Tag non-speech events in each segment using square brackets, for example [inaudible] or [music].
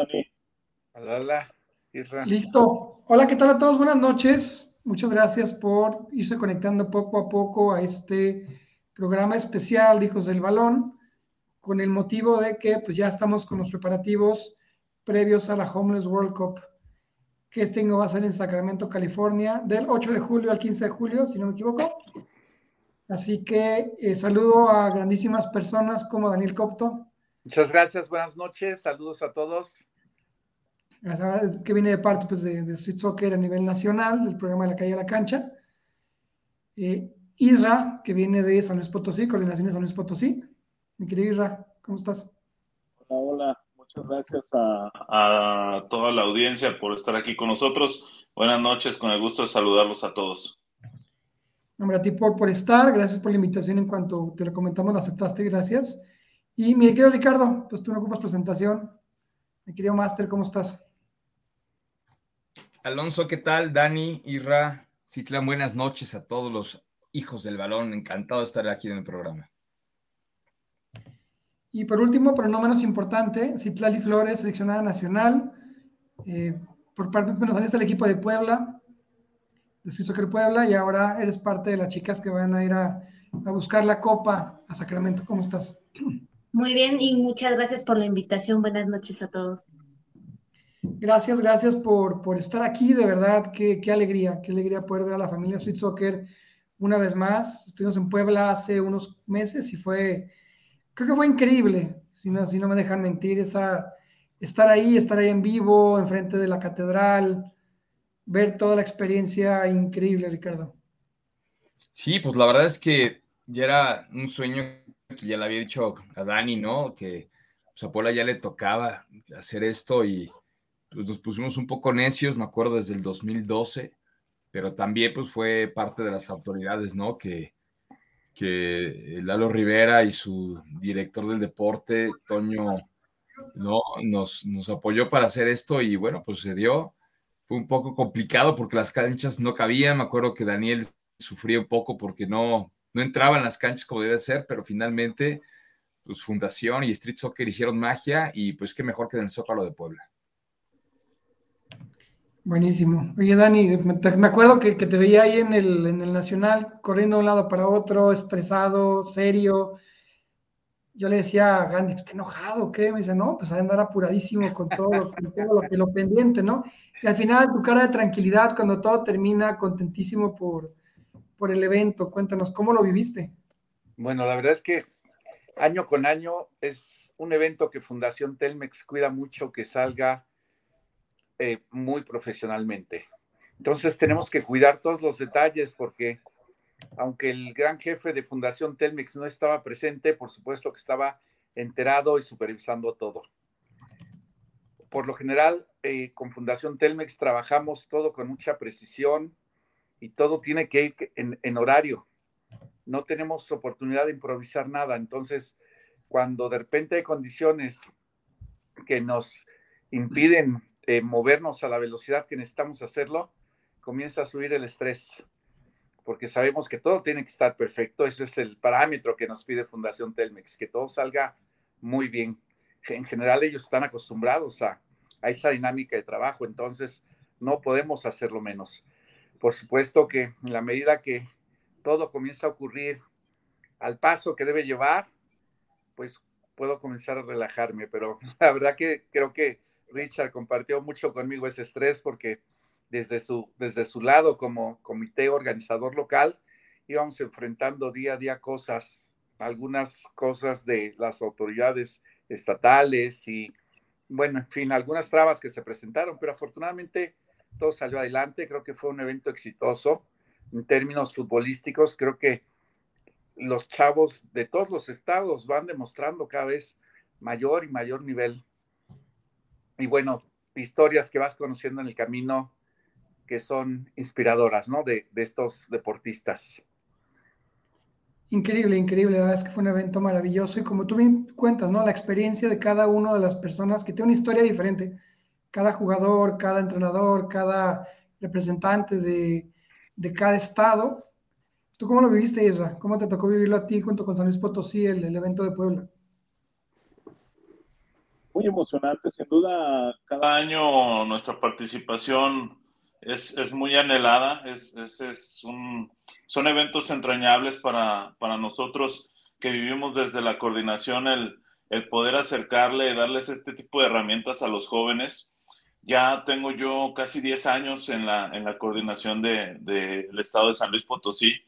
Dani. Hola, hola. Listo. Hola, ¿qué tal a todos? Buenas noches. Muchas gracias por irse conectando poco a poco a este programa especial de Hijos del Balón, con el motivo de que pues ya estamos con los preparativos previos a la Homeless World Cup, que este año va a ser en Sacramento, California, del 8 de julio al 15 de julio, si no me equivoco. Así que eh, saludo a grandísimas personas como Daniel Copto. Muchas gracias, buenas noches, saludos a todos. Que viene de parte pues, de, Street Soccer a nivel nacional, del programa de la calle a la cancha. Eh, Isra, que viene de San Luis Potosí, Coordinación de San Luis Potosí. Mi querido Isra, ¿cómo estás? Hola, hola. Muchas gracias a, toda la audiencia por estar aquí con nosotros. Buenas noches, con el gusto de saludarlos a todos. Nombre a ti por, por estar, gracias por la invitación en cuanto te lo comentamos, la aceptaste, gracias. Y mi querido Ricardo, pues tú no ocupas presentación. Mi querido Master, ¿cómo estás? Alonso, ¿qué tal? Dani, Irra, Citlan, buenas noches a todos los hijos del balón. Encantado de estar aquí en el programa. Y por último, pero no menos importante, Citlali Flores, seleccionada nacional, eh, por parte de saliste del equipo de Puebla, de Soccer Puebla, y ahora eres parte de las chicas que van a ir a, a buscar la copa a Sacramento. ¿Cómo estás? Muy bien y muchas gracias por la invitación. Buenas noches a todos. Gracias, gracias por, por estar aquí. De verdad, qué, qué, alegría, qué alegría poder ver a la familia Sweet Soccer una vez más. Estuvimos en Puebla hace unos meses y fue creo que fue increíble, si no, si no me dejan mentir, esa, estar ahí, estar ahí en vivo, enfrente de la catedral, ver toda la experiencia increíble, Ricardo. Sí, pues la verdad es que ya era un sueño que ya le había dicho a Dani, ¿no? Que pues, a Puebla ya le tocaba hacer esto y pues nos pusimos un poco necios, me acuerdo desde el 2012, pero también pues fue parte de las autoridades, ¿no? Que, que Lalo Rivera y su director del deporte, Toño, ¿no? nos, nos apoyó para hacer esto y bueno, pues se dio. Fue un poco complicado porque las canchas no cabían. Me acuerdo que Daniel sufría un poco porque no, no entraba en las canchas como debe ser, pero finalmente, pues Fundación y Street Soccer hicieron magia y pues qué mejor que en el Zócalo de Puebla. Buenísimo. Oye, Dani, me acuerdo que, te veía ahí en el, en el Nacional, corriendo de un lado para otro, estresado, serio. Yo le decía a Gandhi, ¿está enojado qué? Me dice, no, pues a andar apuradísimo con todo, con todo lo, que, lo pendiente, ¿no? Y al final tu cara de tranquilidad cuando todo termina, contentísimo por, por el evento. Cuéntanos, ¿cómo lo viviste? Bueno, la verdad es que año con año es un evento que Fundación Telmex cuida mucho que salga eh, muy profesionalmente. Entonces tenemos que cuidar todos los detalles porque aunque el gran jefe de Fundación Telmex no estaba presente, por supuesto que estaba enterado y supervisando todo. Por lo general, eh, con Fundación Telmex trabajamos todo con mucha precisión y todo tiene que ir en, en horario. No tenemos oportunidad de improvisar nada. Entonces, cuando de repente hay condiciones que nos impiden eh, movernos a la velocidad que necesitamos hacerlo, comienza a subir el estrés, porque sabemos que todo tiene que estar perfecto. Ese es el parámetro que nos pide Fundación Telmex, que todo salga muy bien. En general ellos están acostumbrados a, a esa dinámica de trabajo, entonces no podemos hacerlo menos. Por supuesto que en la medida que todo comienza a ocurrir al paso que debe llevar, pues puedo comenzar a relajarme, pero [laughs] la verdad que creo que Richard compartió mucho conmigo ese estrés porque desde su, desde su lado como comité organizador local íbamos enfrentando día a día cosas, algunas cosas de las autoridades estatales y, bueno, en fin, algunas trabas que se presentaron, pero afortunadamente todo salió adelante. Creo que fue un evento exitoso en términos futbolísticos. Creo que los chavos de todos los estados van demostrando cada vez mayor y mayor nivel y bueno, historias que vas conociendo en el camino que son inspiradoras, ¿no? De, estos deportistas. Increíble, increíble, la verdad es que fue un evento maravilloso y como tú bien cuentas, ¿no? La experiencia de cada una de las personas que tiene una historia diferente, cada jugador, cada entrenador, cada representante de, cada estado. ¿Tú cómo lo viviste, Isra? ¿Cómo te tocó vivirlo a ti junto con San Luis Potosí, el evento de Puebla? Muy emocionante, sin duda, cada año nuestra participación es, es muy anhelada, es, es, es un, son eventos entrañables para, para, nosotros que vivimos desde la coordinación, el, el poder acercarle, darles este tipo de herramientas a los jóvenes. Ya tengo yo casi 10 años en la, en la coordinación del de, de estado de San Luis Potosí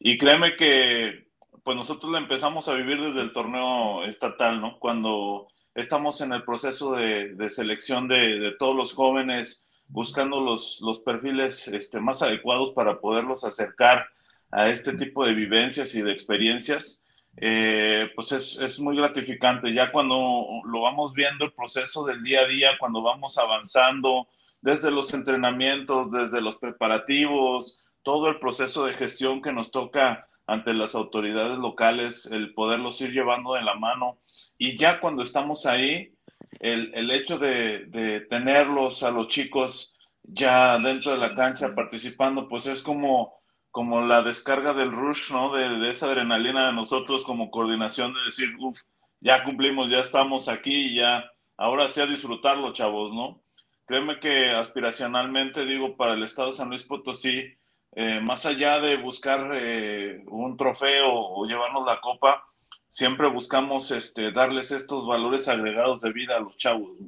y créeme que pues nosotros la empezamos a vivir desde el torneo estatal, ¿no? Cuando estamos en el proceso de, de selección de, de, todos los jóvenes, buscando los, los perfiles este, más adecuados para poderlos acercar a este tipo de vivencias y de experiencias, eh, pues es, es, muy gratificante. Ya cuando lo vamos viendo el proceso del día a día, cuando vamos avanzando, desde los entrenamientos, desde los preparativos, todo el proceso de gestión que nos toca ante las autoridades locales, el poderlos ir llevando de la mano. Y ya cuando estamos ahí, el, el hecho de, de, tenerlos a los chicos ya dentro de la cancha participando, pues es como, como la descarga del rush, ¿no? De, de esa adrenalina de nosotros como coordinación de decir, uff, ya cumplimos, ya estamos aquí, ya, ahora sí a disfrutarlo, chavos, ¿no? Créeme que aspiracionalmente, digo, para el Estado de San Luis Potosí, eh, más allá de buscar eh, un trofeo o llevarnos la copa, siempre buscamos este, darles estos valores agregados de vida a los chavos.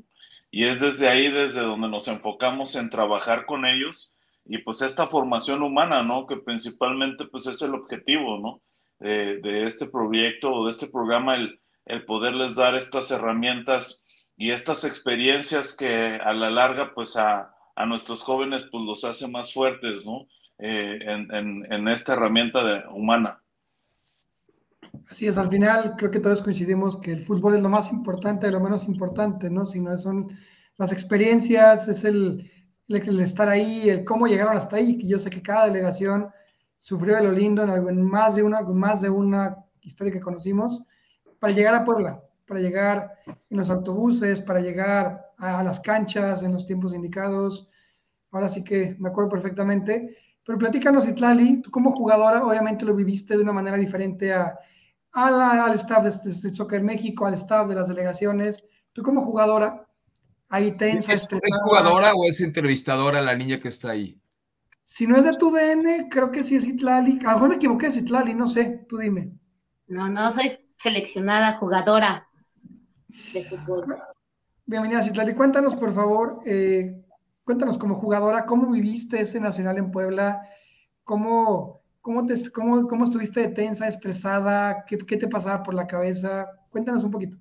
Y es desde ahí, desde donde nos enfocamos en trabajar con ellos y pues esta formación humana, ¿no? Que principalmente pues es el objetivo, ¿no? De, de este proyecto o de este programa, el, el poderles dar estas herramientas y estas experiencias que a la larga pues a, a nuestros jóvenes pues los hace más fuertes, ¿no? Eh, en, en, en, esta herramienta de, humana. Así es, al final creo que todos coincidimos que el fútbol es lo más importante de lo menos importante, ¿no? Sino son las experiencias, es el, el, el, estar ahí, el cómo llegaron hasta ahí, que yo sé que cada delegación sufrió de lo lindo en, algo, en más, de una, más de una historia que conocimos, para llegar a Puebla, para llegar en los autobuses, para llegar a, a las canchas en los tiempos indicados. Ahora sí que me acuerdo perfectamente. Pero platícanos, Itlali, tú como jugadora obviamente lo viviste de una manera diferente a, a la, al staff de Street Soccer México, al staff de las delegaciones. Tú como jugadora, ahí tensa. ¿Es, ¿Es jugadora o es entrevistadora la niña que está ahí? Si no es de tu DN, creo que sí es Itlali. A lo mejor me equivoqué, es Itlali, no sé, tú dime. No, no, soy seleccionada jugadora de fútbol. Bienvenida, Itlali. Cuéntanos, por favor, eh, cuéntanos como jugadora, ¿cómo viviste ese Nacional en Puebla? ¿Cómo, cómo, te, cómo, cómo estuviste tensa, estresada? ¿Qué, ¿Qué, te pasaba por la cabeza? Cuéntanos un poquito.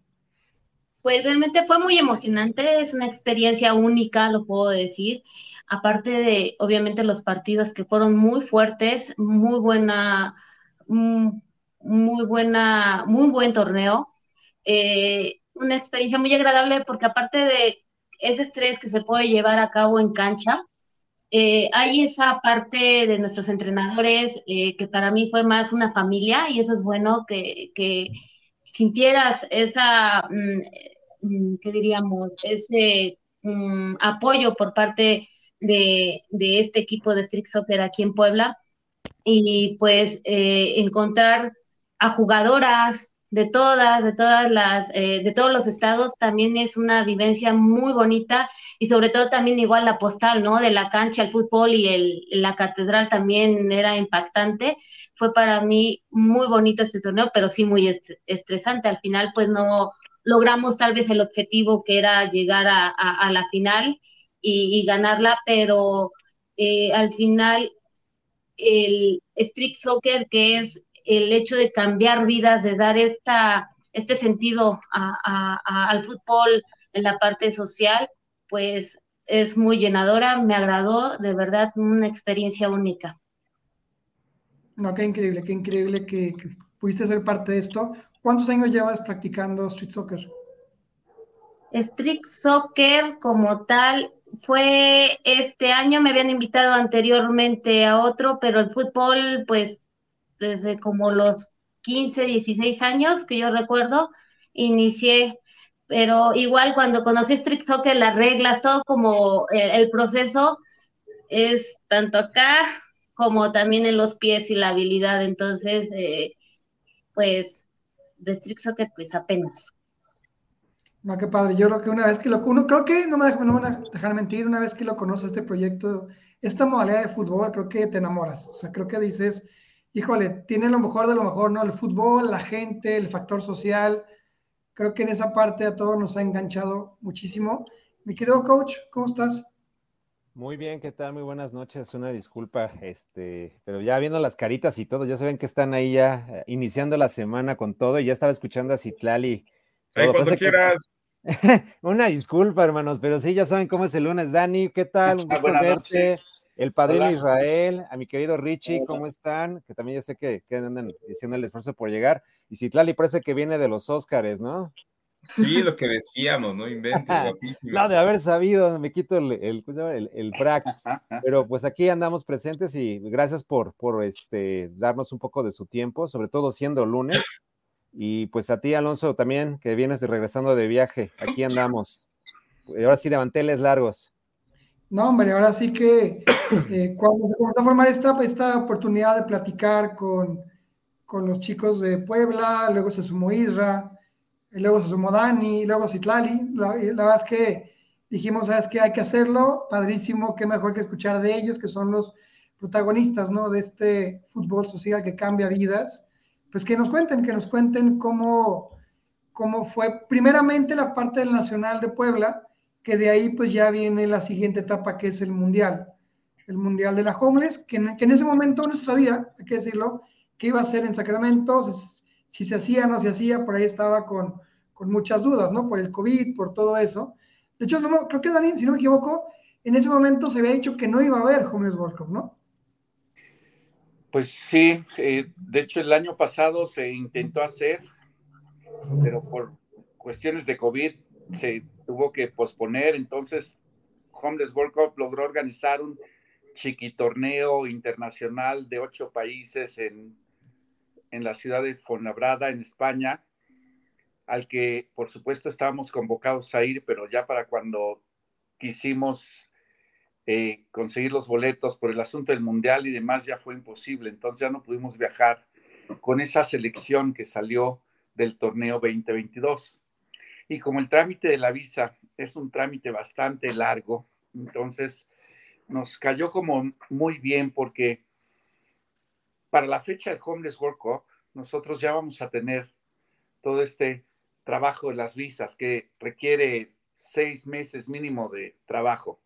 Pues realmente fue muy emocionante, es una experiencia única, lo puedo decir. Aparte de, obviamente, los partidos que fueron muy fuertes, muy buena, muy buena, muy buen torneo. Eh, una experiencia muy agradable porque aparte de ese estrés que se puede llevar a cabo en cancha. Eh, hay esa parte de nuestros entrenadores eh, que para mí fue más una familia y eso es bueno que, que sintieras esa, mmm, ¿qué diríamos? Ese mmm, apoyo por parte de, de, este equipo de Street Soccer aquí en Puebla y pues eh, encontrar a jugadoras, de todas, de todas las, eh, de todos los estados, también es una vivencia muy bonita y sobre todo también igual la postal, ¿no? De la cancha, el fútbol y el, la catedral también era impactante. Fue para mí muy bonito este torneo, pero sí muy estresante. Al final, pues no logramos tal vez el objetivo que era llegar a, a, la final y, y, ganarla, pero eh, al final el street soccer, que es el hecho de cambiar vidas, de dar esta, este sentido a, a, a, al fútbol en la parte social, pues es muy llenadora, me agradó, de verdad, una experiencia única. No, qué increíble, qué increíble que, que pudiste ser parte de esto. ¿Cuántos años llevas practicando street soccer? Street soccer como tal fue este año, me habían invitado anteriormente a otro, pero el fútbol pues desde como los 15, 16 años que yo recuerdo, inicié, pero igual cuando conocí Street Soccer, las reglas, todo como el, el proceso es tanto acá como también en los pies y la habilidad, entonces, eh, pues, de Street Soccer, pues apenas. No, qué padre. Yo creo que una vez que lo uno, creo que no me, no me van a dejar mentir, una vez que lo conoces este proyecto, esta modalidad de fútbol, creo que te enamoras. O sea, creo que dices, híjole, tiene lo mejor de lo mejor, ¿no? El fútbol, la gente, el factor social. Creo que en esa parte a todos nos ha enganchado muchísimo. Mi querido coach, ¿cómo estás? Muy bien, ¿qué tal? Muy buenas noches. Una disculpa, este, pero ya viendo las caritas y todo, ya saben que están ahí ya eh, iniciando la semana con todo y ya estaba escuchando a Citlali. cuando quieras. [laughs] Una disculpa, hermanos, pero sí, ya saben cómo es el lunes. Dani, ¿qué tal? Un gusto verte. El padrino Israel, a mi querido Richie, ¿cómo están? Que también ya sé que, que andan diciendo el esfuerzo por llegar. Y Citlali parece que viene de los Óscares, ¿no? Sí, lo que decíamos, no inventes, [laughs] No, de haber sabido, me quito el, el, el, frac. [laughs] Pero pues aquí andamos presentes y gracias por, por este, darnos un poco de su tiempo, sobre todo siendo lunes. Y pues a ti, Alonso, también, que vienes regresando de viaje, aquí andamos. Ahora sí de manteles largos. No, hombre, ahora sí que eh, [coughs] cuando se comenzó a formar esta, esta oportunidad de platicar con, con los chicos de Puebla, luego se sumó Isra, luego se sumó Dani, luego Citlali. La, la verdad es que dijimos, ¿sabes qué? Hay que hacerlo, padrísimo, qué mejor que escuchar de ellos, que son los protagonistas, ¿no? De este fútbol social que cambia vidas. Pues que nos cuenten, que nos cuenten cómo, cómo fue primeramente la parte del Nacional de Puebla, que de ahí pues ya viene la siguiente etapa que es el Mundial, el Mundial de la Homeless, que en, ese momento no se sabía, hay que decirlo, que iba a ser en Sacramento, si se hacía o no se hacía, por ahí estaba con, con, muchas dudas, ¿no? Por el COVID, por todo eso. De hecho, no, creo que Dani, si no me equivoco, en ese momento se había dicho que no iba a haber Homeless World Cup, ¿no? Pues sí, de hecho el año pasado se intentó hacer, pero por cuestiones de COVID se tuvo que posponer, entonces Homeless World Cup logró organizar un chiquitorneo internacional de ocho países en en la ciudad de Fuenlabrada, en España, al que por supuesto estábamos convocados a ir, pero ya para cuando quisimos eh, conseguir los boletos por el asunto del mundial y demás ya fue imposible, entonces ya no pudimos viajar con esa selección que salió del torneo 2022. Y como el trámite de la visa es un trámite bastante largo, entonces nos cayó como muy bien porque para la fecha del Homeless World Cup, nosotros ya vamos a tener todo este trabajo de las visas que requiere seis meses mínimo de trabajo,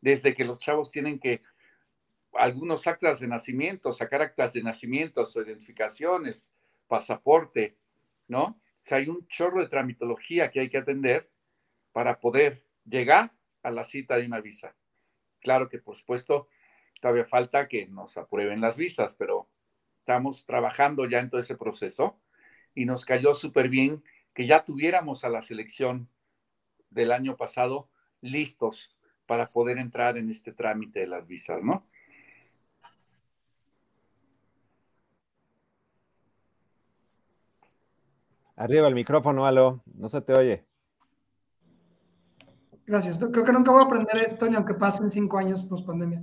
desde que los chavos tienen que algunos actas de nacimiento, sacar actas de nacimiento, identificaciones, pasaporte, ¿no? Hay un chorro de tramitología que hay que atender para poder llegar a la cita de una visa. Claro que, por supuesto, todavía falta que nos aprueben las visas, pero estamos trabajando ya en todo ese proceso y nos cayó súper bien que ya tuviéramos a la selección del año pasado listos para poder entrar en este trámite de las visas, ¿no? Arriba el micrófono, Alo, no se te oye. Gracias. Creo que nunca voy a aprender esto, ni aunque pasen cinco años post pandemia.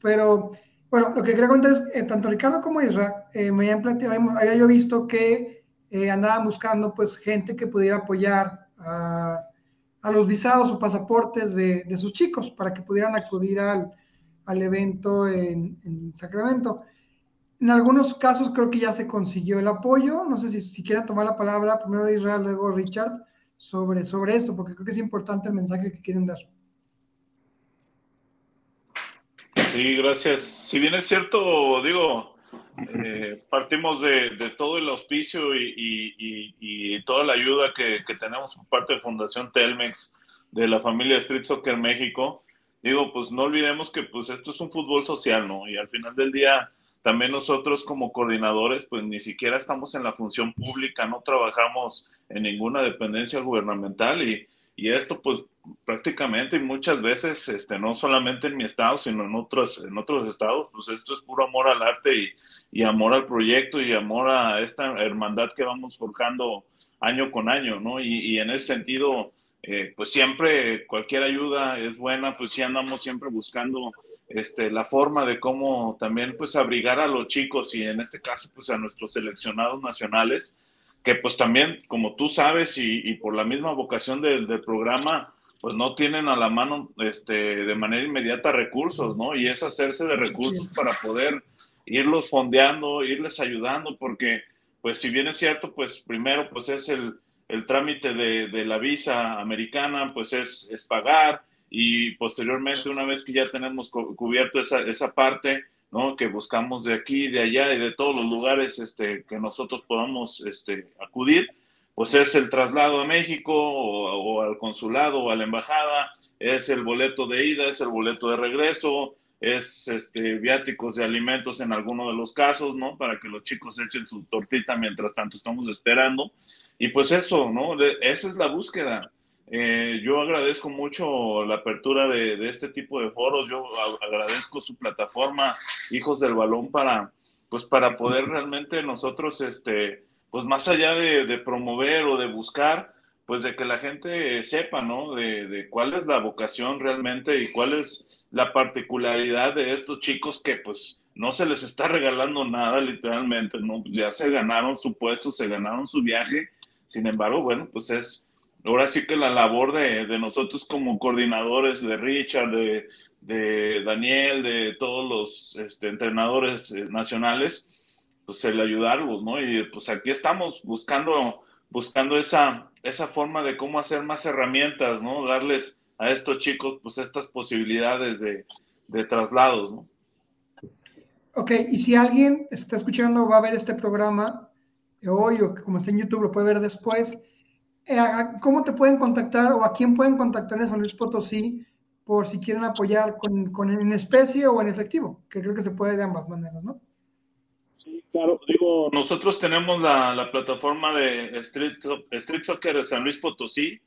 Pero bueno, lo que quería comentar es, eh, tanto Ricardo como Isra, eh, me habían planteado, había yo visto que eh, andaban buscando pues gente que pudiera apoyar a, los visados o pasaportes de, sus chicos para que pudieran acudir al, evento en, Sacramento. En algunos casos creo que ya se consiguió el apoyo. No sé si, si quieren tomar la palabra primero Israel, luego Richard, sobre, sobre esto, porque creo que es importante el mensaje que quieren dar. Sí, gracias. Si bien es cierto, digo, eh, partimos de, todo el auspicio y, toda la ayuda que, tenemos por parte de Fundación Telmex, de la familia Street Soccer México. Digo, pues no olvidemos que pues esto es un fútbol social, ¿no? Y al final del día, también nosotros como coordinadores, pues ni siquiera estamos en la función pública, no trabajamos en ninguna dependencia gubernamental y, y esto pues prácticamente y muchas veces, este, no solamente en mi estado, sino en otros, en otros estados, pues esto es puro amor al arte y, y amor al proyecto y amor a esta hermandad que vamos forjando año con año, ¿no? Y, y en ese sentido, eh, pues siempre cualquier ayuda es buena, pues sí andamos siempre buscando este, la forma de cómo también pues abrigar a los chicos y en este caso pues a nuestros seleccionados nacionales que pues también, como tú sabes, y, por la misma vocación del, programa, pues no tienen a la mano este, de manera inmediata recursos, ¿no? Y es hacerse de recursos para poder irlos fondeando, irles ayudando, porque pues si bien es cierto, pues primero pues es el, el trámite de, de, la visa americana, pues es, es pagar y posteriormente una vez que ya tenemos cubierto esa, esa parte, ¿no? Que buscamos de aquí, de allá y de todos los lugares este, que nosotros podamos este, acudir, pues es el traslado a México o, al consulado o a la embajada, es el boleto de ida, es el boleto de regreso, es este, viáticos de alimentos en alguno de los casos, ¿no? Para que los chicos echen su tortita mientras tanto estamos esperando. Y pues eso, ¿no? esa es la búsqueda. Eh, yo agradezco mucho la apertura de, este tipo de foros, yo agradezco su plataforma Hijos del Balón para, pues para poder realmente nosotros, este, pues más allá de, promover o de buscar, pues de que la gente sepa, ¿no? De, de, cuál es la vocación realmente y cuál es la particularidad de estos chicos que pues no se les está regalando nada literalmente, ¿no? Pues ya se ganaron su puesto, se ganaron su viaje, sin embargo, bueno, pues es ahora sí que la labor de, nosotros como coordinadores, de Richard, de, Daniel, de todos los este, entrenadores eh, nacionales, pues el ayudarlos, ¿no? Y pues aquí estamos buscando, buscando esa, esa forma de cómo hacer más herramientas, ¿no? Darles a estos chicos pues estas posibilidades de, de traslados, ¿no? Ok, y si alguien está escuchando va a ver este programa hoy o como está en YouTube lo puede ver después, ¿cómo te pueden contactar o a quién pueden contactar en San Luis Potosí por si quieren apoyar con, con en especie o en efectivo? Que creo que se puede de ambas maneras, ¿no? Sí, claro. Digo, nosotros tenemos la, la plataforma de Street, Street Soccer de San Luis Potosí.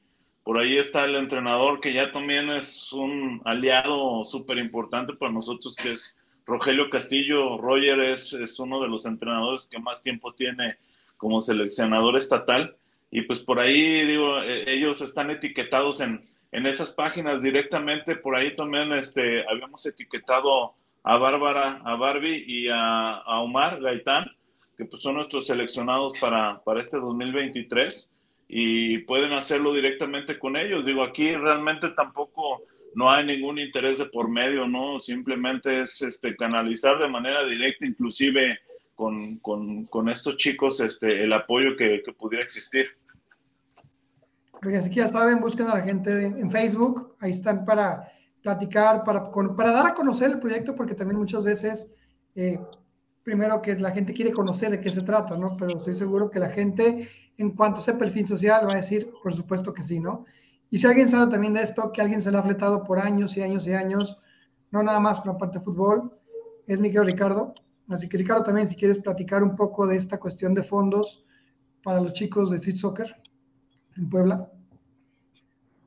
Por ahí está el entrenador que ya también es un aliado súper importante para nosotros, que es Rogelio Castillo. Roger es, es uno de los entrenadores que más tiempo tiene como seleccionador estatal y pues por ahí, digo, e, ellos están etiquetados en, en esas páginas directamente, por ahí también este, habíamos etiquetado a Bárbara, a Barbie y a, Omar Gaitán, que pues son nuestros seleccionados para, para este 2023 y pueden hacerlo directamente con ellos. Digo, aquí realmente tampoco no hay ningún interés de por medio, ¿no? Simplemente es este, canalizar de manera directa, inclusive con, con, con estos chicos, este, el apoyo que, que pudiera existir. Porque así que ya saben, busquen a la gente en Facebook, ahí están para platicar, para, para dar a conocer el proyecto, porque también muchas veces, eh, primero que la gente quiere conocer de qué se trata, ¿no? Pero estoy seguro que la gente, en cuanto el fin social, va a decir, por supuesto que sí, ¿no? Y si alguien sabe también de esto, que alguien se le ha fletado por años y años y años, no nada más por la parte de fútbol, es Miguel Ricardo. Así que Ricardo, también si quieres platicar un poco de esta cuestión de fondos para los chicos de Street Soccer en Puebla.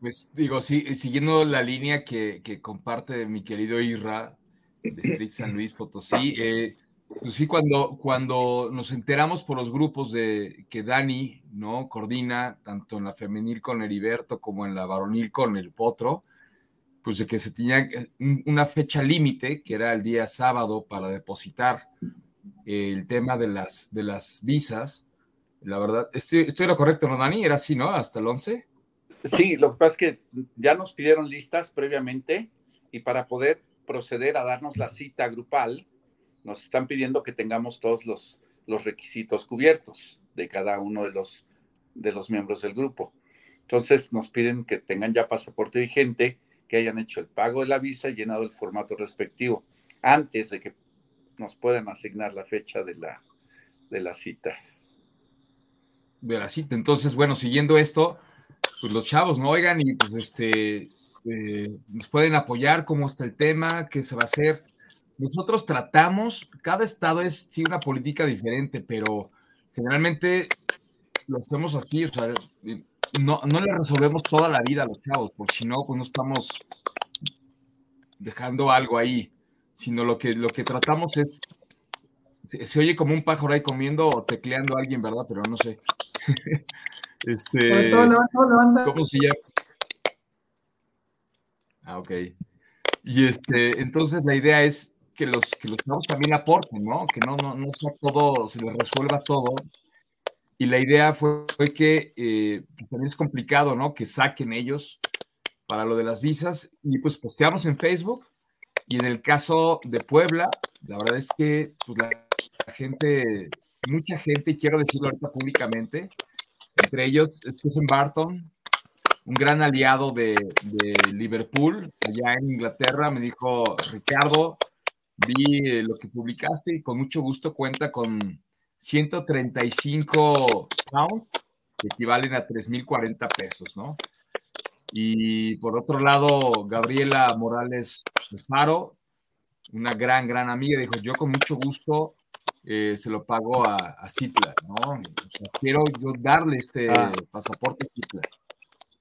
Pues digo, sí, siguiendo la línea que, comparte mi querido Irra de Street San Luis Potosí, eh, pues sí, cuando, cuando nos enteramos por los grupos de que Dani no coordina tanto en la femenil con Heriberto como en la varonil con el Potro, pues de que se tenía eh, una fecha límite, que era el día sábado, para depositar el tema de las, de las visas. La verdad, estoy, estoy lo correcto, ¿no, Dani? Era así, ¿no? Hasta el 11. Sí, lo que pasa es que ya nos pidieron listas previamente y para poder proceder a darnos la cita grupal, nos están pidiendo que tengamos todos los, los requisitos cubiertos de cada uno de los, de los miembros del grupo. Entonces nos piden que tengan ya pasaporte vigente, que hayan hecho el pago de la visa y llenado el formato respectivo antes de que nos puedan asignar la fecha de la, de la cita. De la cita. Entonces, bueno, siguiendo esto, pues los chavos, ¿no? Oigan, y pues este, eh, nos pueden apoyar, cómo está el tema, qué se va a hacer. Nosotros tratamos, cada estado es sí una política diferente, pero generalmente lo hacemos así, o sea, no, no le resolvemos toda la vida a los chavos, porque si no, pues no estamos dejando algo ahí, sino lo que, lo que tratamos es, se, oye como un pájaro ahí comiendo o tecleando a alguien, ¿verdad? Pero no sé. [laughs] Este, ¿Cómo se llama? Ah, ok. Y este, entonces la idea es que los, que los chavos también aporten, ¿no? Que no, no, no sea todo, se les resuelva todo. Y la idea fue, que eh, pues, también es complicado, ¿no? Que saquen ellos para lo de las visas. Y pues posteamos en Facebook. Y en el caso de Puebla, la verdad es que pues, la, gente, mucha gente, y quiero decirlo ahorita públicamente, entre ellos Stephen Barton, un gran aliado de, de, Liverpool, allá en Inglaterra, me dijo, Ricardo, vi lo que publicaste y con mucho gusto cuenta con 135 pounds, que equivalen a 3.040 pesos, ¿no? Y por otro lado, Gabriela Morales Faro, una gran, gran amiga, dijo, yo con mucho gusto eh, se lo pago a, a Citla, ¿no? O sea, quiero yo darle este ah. pasaporte a Citla.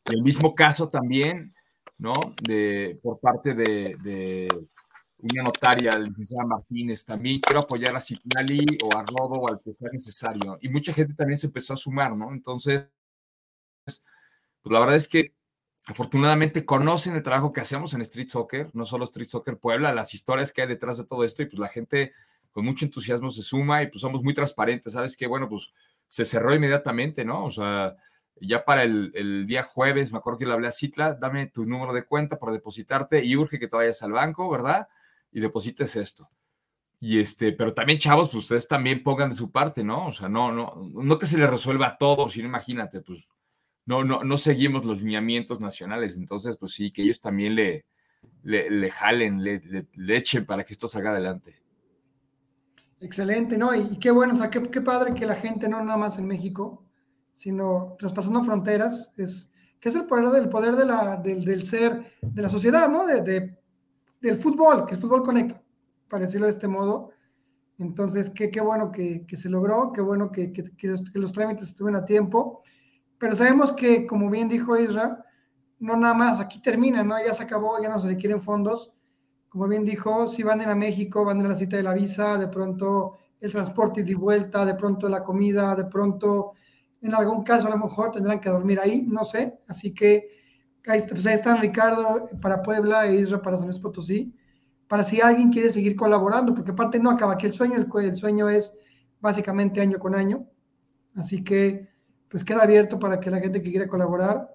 Y el mismo caso también, ¿no? De, por parte de, de una notaria, licenciada Martínez, también quiero apoyar a Citlali o a Rodo o al que sea necesario. Y mucha gente también se empezó a sumar, ¿no? Entonces, pues la verdad es que afortunadamente conocen el trabajo que hacemos en Street Soccer, no solo Street Soccer Puebla, las historias que hay detrás de todo esto y pues la gente con mucho entusiasmo se suma y pues somos muy transparentes, ¿sabes? Que bueno, pues se cerró inmediatamente, ¿no? O sea, ya para el, día jueves, me acuerdo que le hablé a Citla, dame tu número de cuenta para depositarte y urge que te vayas al banco, ¿verdad? Y deposites esto. Y este, pero también, chavos, pues ustedes también pongan de su parte, ¿no? O sea, no, no, no que se les resuelva todo, sino imagínate, pues no, no, no seguimos los lineamientos nacionales. Entonces, pues sí, que ellos también le, le, jalen, le, le, echen para que esto salga adelante. Excelente, ¿no? Y, qué bueno, o sea, qué, qué, padre que la gente, no nada más en México, sino traspasando fronteras, es, que es el poder del poder de la, del, del ser, de la sociedad, ¿no? De, del fútbol, que el fútbol conecta, para decirlo de este modo. Entonces, qué, qué bueno que, que, se logró, qué bueno que, que, los trámites estuvieron a tiempo pero sabemos que, como bien dijo Isra, no nada más aquí termina, ¿no? Ya se acabó, ya no se requieren fondos. Como bien dijo, si van a ir a México, van a la cita de la visa, de pronto el transporte de vuelta, de pronto la comida, de pronto, en algún caso a lo mejor tendrán que dormir ahí, no sé. Así que ahí, pues ahí están Ricardo para Puebla e Isra para San Luis Potosí, para si alguien quiere seguir colaborando, porque aparte no acaba aquí el sueño, el, el sueño es básicamente año con año. Así que pues queda abierto para que la gente que quiera colaborar,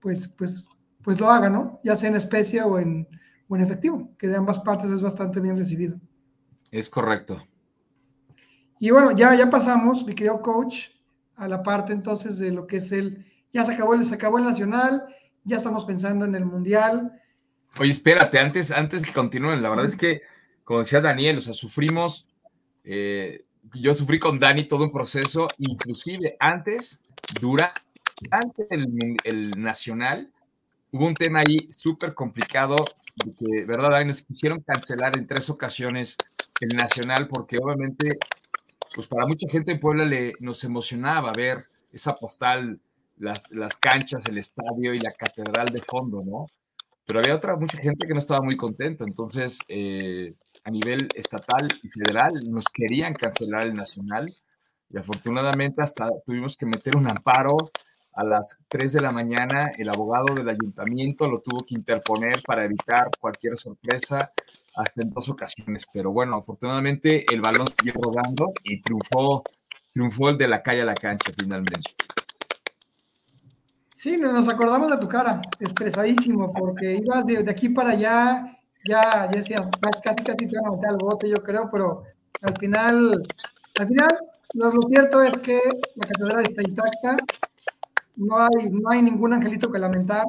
pues, pues, pues lo haga, ¿no? Ya sea en especie o en, o en efectivo, que de ambas partes es bastante bien recibido. Es correcto. Y bueno, ya, ya pasamos, mi querido coach, a la parte entonces de lo que es el, ya se acabó el, se acabó el nacional, ya estamos pensando en el mundial. Oye, espérate, antes, antes que continúen, la verdad es que, como decía Daniel, o sea, sufrimos, eh, yo sufrí con Dani todo un proceso, inclusive antes durante el, el nacional, hubo un tema ahí súper complicado de que, ¿verdad? Nos quisieron cancelar en tres ocasiones el nacional porque obviamente, pues para mucha gente en Puebla le, nos emocionaba ver esa postal, las, las canchas, el estadio y la catedral de fondo, ¿no? Pero había otra, mucha gente que no estaba muy contenta. Entonces, eh, a nivel estatal y federal nos querían cancelar el nacional y afortunadamente hasta tuvimos que meter un amparo a las 3 de la mañana. El abogado del ayuntamiento lo tuvo que interponer para evitar cualquier sorpresa hasta en dos ocasiones. Pero bueno, afortunadamente el balón siguió rodando y triunfó, triunfó el de la calle a la cancha finalmente. Sí, nos acordamos de tu cara, estresadísimo, porque ibas de, aquí para allá, ya, ya decías, casi casi te iban a meter al bote, yo creo, pero al final, al final lo, cierto es que la catedral está intacta, no hay, no hay ningún angelito que lamentar.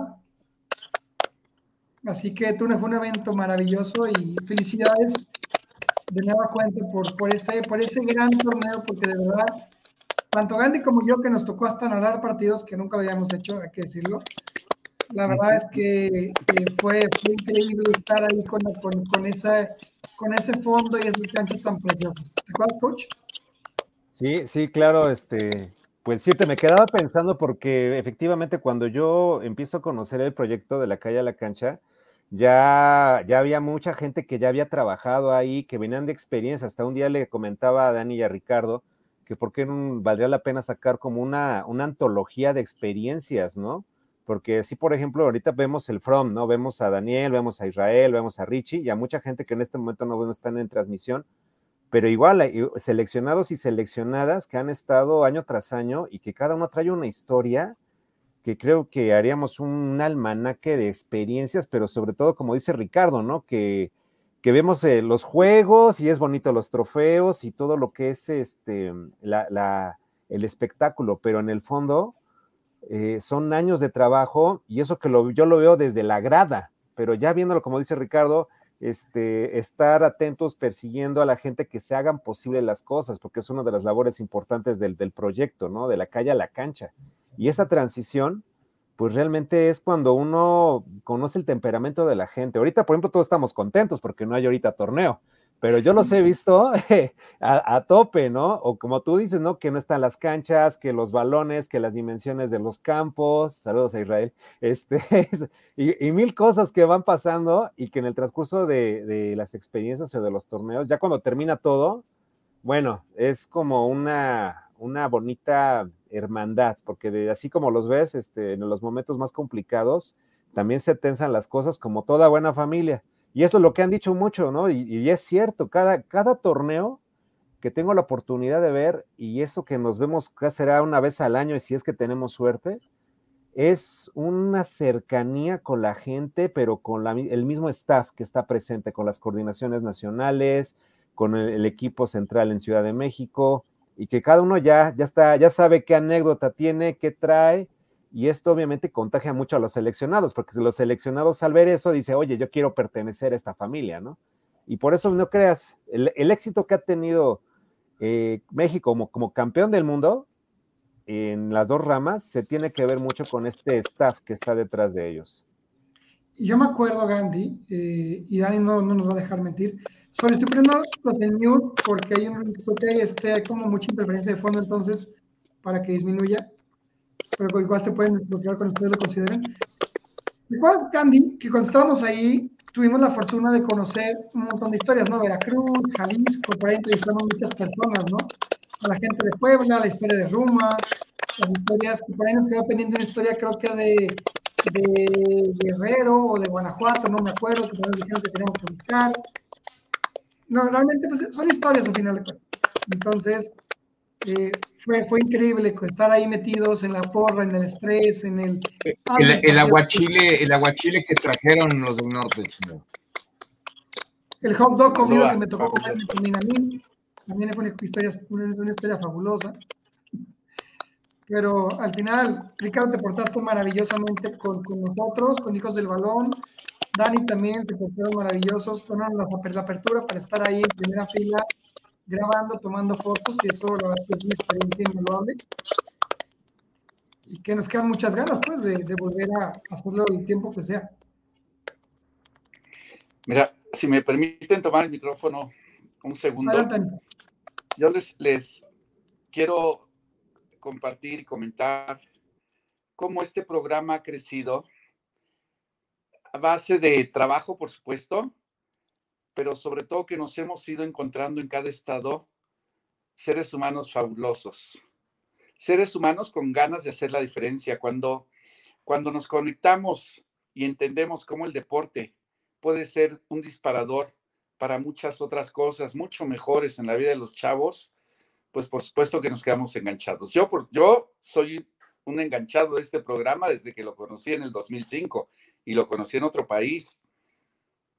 Así que tú fue un evento maravilloso y felicidades de nueva cuenta por, por, ese, por ese gran torneo, porque de verdad, tanto Gandhi como yo, que nos tocó hasta nadar partidos que nunca habíamos hecho, hay que decirlo, la verdad es que fue, fue, increíble estar ahí con, esa, con ese fondo y esas canchas tan preciosas. ¿Te acuerdas, coach? Sí, sí, claro, este, pues sí, te me quedaba pensando porque efectivamente cuando yo empiezo a conocer el proyecto de la calle a la cancha, ya, ya había mucha gente que ya había trabajado ahí, que venían de experiencia. Hasta un día le comentaba a Dani y a Ricardo que por qué no valdría la pena sacar como una, una antología de experiencias, ¿no? Porque sí, por ejemplo, ahorita vemos el From, ¿no? Vemos a Daniel, vemos a Israel, vemos a Richie y a mucha gente que en este momento no están en transmisión, pero igual hay seleccionados y seleccionadas que han estado año tras año y que cada uno trae una historia que creo que haríamos un almanaque de experiencias, pero sobre todo, como dice Ricardo, ¿no? Que, que vemos eh, los juegos y es bonito los trofeos y todo lo que es este, la, el espectáculo, pero en el fondo eh, son años de trabajo y eso que lo, yo lo veo desde la grada, pero ya viéndolo, como dice Ricardo, este, estar atentos persiguiendo a la gente que se hagan posible las cosas, porque es una de las labores importantes del, del proyecto, ¿no? De la calle a la cancha. Y esa transición, pues realmente es cuando uno conoce el temperamento de la gente. Ahorita, por ejemplo, todos estamos contentos porque no hay ahorita torneo, pero yo los he visto a, tope, ¿no? O como tú dices, ¿no? Que no están las canchas, que los balones, que las dimensiones de los campos, saludos a Israel, [laughs] este, y, mil cosas que van pasando y que en el transcurso de, de, las experiencias o de los torneos, ya cuando termina todo, bueno, es como una, una bonita hermandad, porque de, así como los ves, este, en los momentos más complicados, también se tensan las cosas como toda buena familia y eso es lo que han dicho mucho, ¿no? Y, es cierto, cada, cada torneo que tengo la oportunidad de ver, y eso que nos vemos será una vez al año, y si es que tenemos suerte, es una cercanía con la gente, pero con el mismo staff que está presente, con las coordinaciones nacionales, con el, equipo central en Ciudad de México, y que cada uno ya, ya está, ya sabe qué anécdota tiene, qué trae, y esto obviamente contagia mucho a los seleccionados, porque los seleccionados al ver eso dice, oye, yo quiero pertenecer a esta familia, ¿no? Y por eso no creas, el, éxito que ha tenido eh, México como, como campeón del mundo en las dos ramas se tiene que ver mucho con este staff que está detrás de ellos. Yo me acuerdo, Gandhi, eh, y Dani no, no, nos va a dejar mentir, solo estoy poniendo los de mute porque hay, un, porque este, hay como mucha interferencia de fondo, entonces, para que disminuya pero igual se pueden bloquear cuando ustedes lo consideren. Recuerda, Candy, que cuando estábamos ahí tuvimos la fortuna de conocer un montón de historias, ¿no? Veracruz, Jalisco, por ahí entrevistamos muchas personas, ¿no? A la gente de Puebla, la historia de Ruma, las historias que por ahí nos quedó pendiente una historia, creo que de, de Guerrero o de Guanajuato, no me acuerdo, que nos dijeron que teníamos que buscar. No, realmente pues, son historias al final de cuentas. Entonces, eh, fue, fue increíble estar ahí metidos en la porra, en el estrés, en el... el, aguachile, el aguachile que trajeron los del norte. El hot dog comido que me tocó comer en a mí, también fue una historia, una historia fabulosa. Pero al final, Ricardo, te portaste maravillosamente con, con nosotros, con Hijos del Balón. Dani también se portaron maravillosos, tomaron la, la apertura para estar ahí en primera fila grabando, tomando fotos y eso la verdad es una experiencia invaluable y que nos quedan muchas ganas pues de, volver a hacerlo el tiempo que sea. Mira, si me permiten tomar el micrófono un segundo. Yo les, les quiero compartir y comentar cómo este programa ha crecido base de trabajo, por supuesto, pero sobre todo que nos hemos ido encontrando en cada estado seres humanos fabulosos, seres humanos con ganas de hacer la diferencia. Cuando, cuando nos conectamos y entendemos cómo el deporte puede ser un disparador para muchas otras cosas mucho mejores en la vida de los chavos, pues por supuesto que nos quedamos enganchados. Yo, por, yo soy un enganchado de este programa desde que lo conocí en el 2005 y lo conocí en otro país.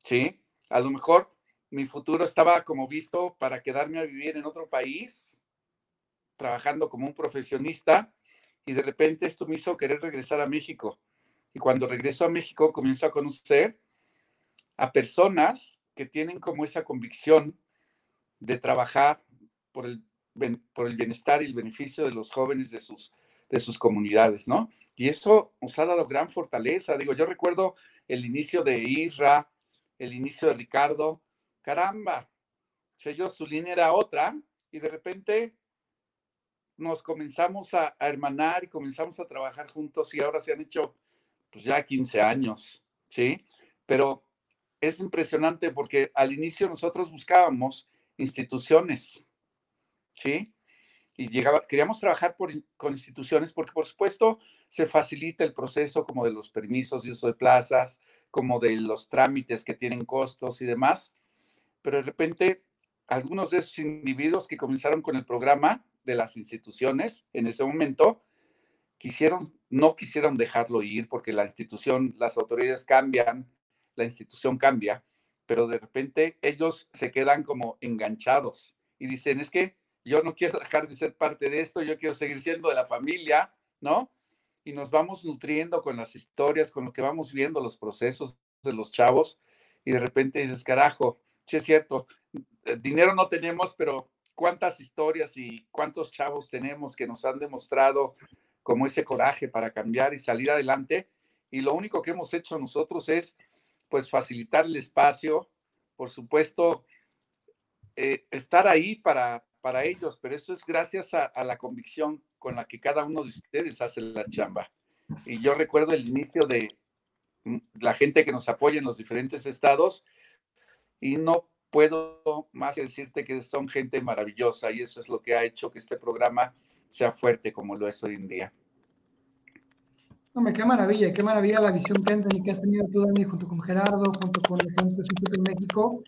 ¿Sí? A lo mejor mi futuro estaba como visto para quedarme a vivir en otro país, trabajando como un profesionista, y de repente esto me hizo querer regresar a México. Y cuando regreso a México comienzo a conocer a personas que tienen como esa convicción de trabajar por el, por el bienestar y el beneficio de los jóvenes de sus, de sus comunidades, ¿no? Y eso nos ha dado gran fortaleza. Digo, yo recuerdo el inicio de Isra, el inicio de Ricardo, caramba, yo su línea era otra y de repente nos comenzamos a, hermanar y comenzamos a trabajar juntos y ahora se han hecho pues ya 15 años, ¿sí? Pero es impresionante porque al inicio nosotros buscábamos instituciones, ¿sí? Y llegaba, queríamos trabajar con instituciones porque por supuesto se facilita el proceso como de los permisos y uso de plazas, como de los trámites que tienen costos y demás, pero de repente algunos de esos individuos que comenzaron con el programa de las instituciones en ese momento, quisieron, no quisieron dejarlo ir porque la institución, las autoridades cambian, la institución cambia, pero de repente ellos se quedan como enganchados y dicen, es que yo no quiero [laughs] dejar de ser parte de esto, yo quiero seguir siendo de la familia, ¿no? Y nos vamos nutriendo con las historias, con lo que vamos viendo, los procesos de los chavos, y de repente dices, carajo, sí es cierto, eh, dinero no tenemos, pero cuántas historias y cuántos chavos tenemos que nos han demostrado como ese coraje para cambiar y salir adelante. Y lo único que hemos hecho nosotros es, pues, facilitar el espacio, por supuesto, eh, estar ahí para, para ellos, pero eso es gracias a, a, la convicción con la que cada uno de ustedes hace la chamba. Y yo recuerdo el inicio de mm, la gente que nos apoya en los diferentes estados y no puedo más que decirte que son gente maravillosa y eso es lo que ha hecho que este programa sea fuerte como lo es hoy en día. Hombre, qué maravilla, qué maravilla la visión que, que has tenido tú, Dani, junto con Gerardo, junto con la gente de México,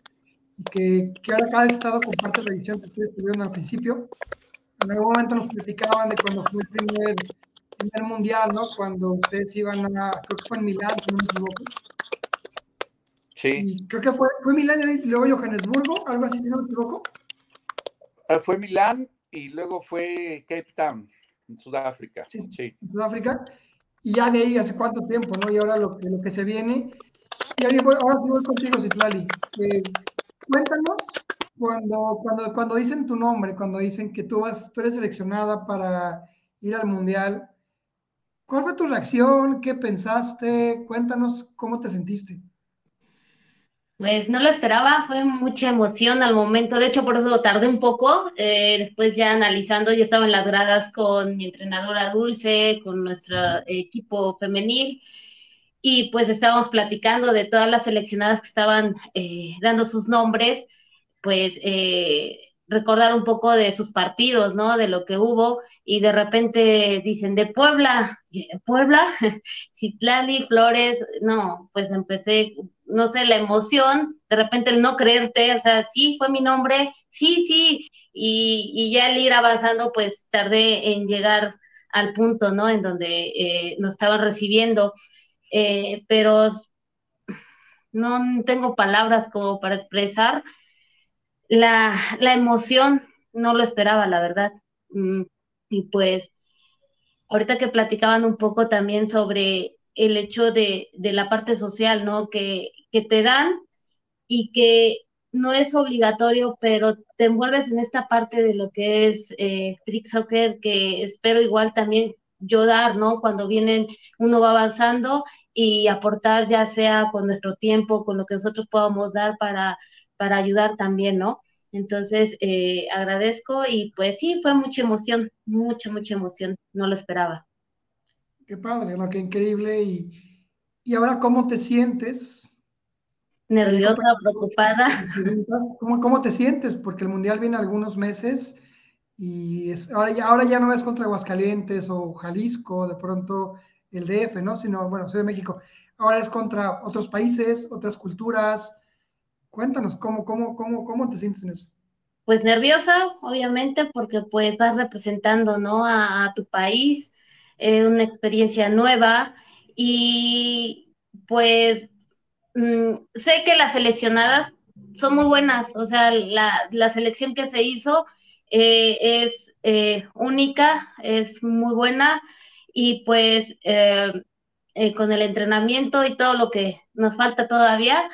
y que, que, ahora cada estado comparte la visión que ustedes tuvieron al principio. En algún momento nos platicaban de cuando fue el primer, primer mundial, ¿no? Cuando ustedes iban a, creo que fue en Milán, si no me equivoco. Sí. creo que fue, fue Milán y luego Johannesburgo, algo así, si no me equivoco. Uh, fue Milán y luego fue Cape Town, en Sudáfrica. Sí, sí. En Sudáfrica. Y ya de ahí, ¿hace cuánto tiempo, no? Y ahora lo que, lo que se viene. Y ahora, voy, ahora voy contigo, Citlali. Eh, cuéntanos cuando, cuando, cuando dicen tu nombre, cuando dicen que tú, vas, tú eres seleccionada para ir al Mundial. ¿Cuál fue tu reacción? ¿Qué pensaste? Cuéntanos cómo te sentiste. Pues no lo esperaba, fue mucha emoción al momento, de hecho por eso tardé un poco, eh, después ya analizando, yo estaba en las gradas con mi entrenadora Dulce, con nuestro equipo femenil, y pues estábamos platicando de todas las seleccionadas que estaban eh, dando sus nombres, pues eh, recordar un poco de sus partidos, ¿no? De lo que hubo, y de repente dicen, de Puebla, Puebla, [laughs] Citlali, Flores, no, pues empecé no sé, la emoción, de repente el no creerte, o sea, sí, fue mi nombre, sí, sí, y, y ya el ir avanzando, pues tardé en llegar al punto, ¿no? En donde eh, nos estaban recibiendo, eh, pero no tengo palabras como para expresar la, la emoción, no lo esperaba, la verdad. Mm, y pues, ahorita que platicaban un poco también sobre el hecho de, de la parte social, ¿no? Que, que te dan y que no es obligatorio, pero te envuelves en esta parte de lo que es eh, soccer, que espero igual también yo dar, ¿no? Cuando vienen, uno va avanzando y aportar ya sea con nuestro tiempo, con lo que nosotros podamos dar para, para ayudar también, ¿no? Entonces, eh, agradezco y pues sí, fue mucha emoción, mucha, mucha emoción, no lo esperaba. Qué padre, ¿no? Qué increíble. Y, y ahora, ¿cómo te sientes nerviosa, preocupada. [laughs] ¿Cómo, ¿Cómo te sientes? Porque el Mundial viene algunos meses y es, ahora, ya, ahora ya no es contra Aguascalientes o Jalisco, de pronto el DF, ¿no? Sino, bueno, soy de México. Ahora es contra otros países, otras culturas. Cuéntanos, ¿cómo, cómo, cómo, cómo te sientes en eso? Pues nerviosa, obviamente, porque pues vas representando, ¿no? A, a tu país, eh, una experiencia nueva y pues Mm, sé que las seleccionadas son muy buenas, o sea, la, selección que se hizo eh, es eh, única, es muy buena y pues eh, con el entrenamiento y todo lo que nos falta todavía,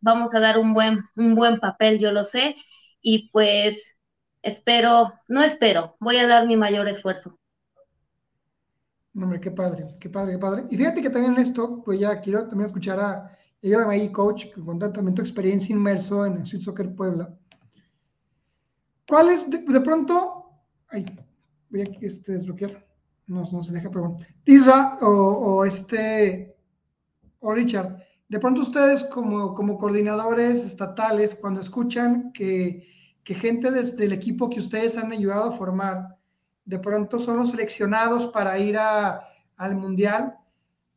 vamos a dar un buen, un buen papel, yo lo sé, y pues espero, no espero, voy a dar mi mayor esfuerzo. Hombre, qué padre, qué padre, qué padre. Y fíjate que también esto, pues ya quiero también escuchar a ella ahí, coach, con tu experiencia inmerso en el Sweet Soccer Puebla. ¿Cuál es, de, pronto, ay, voy a este, desbloquear, no, no se deja preguntar. Tisra o, o, este, o Richard, de pronto ustedes como, como coordinadores estatales, cuando escuchan que, que gente desde el equipo que ustedes han ayudado a formar, de pronto son los seleccionados para ir a, al Mundial.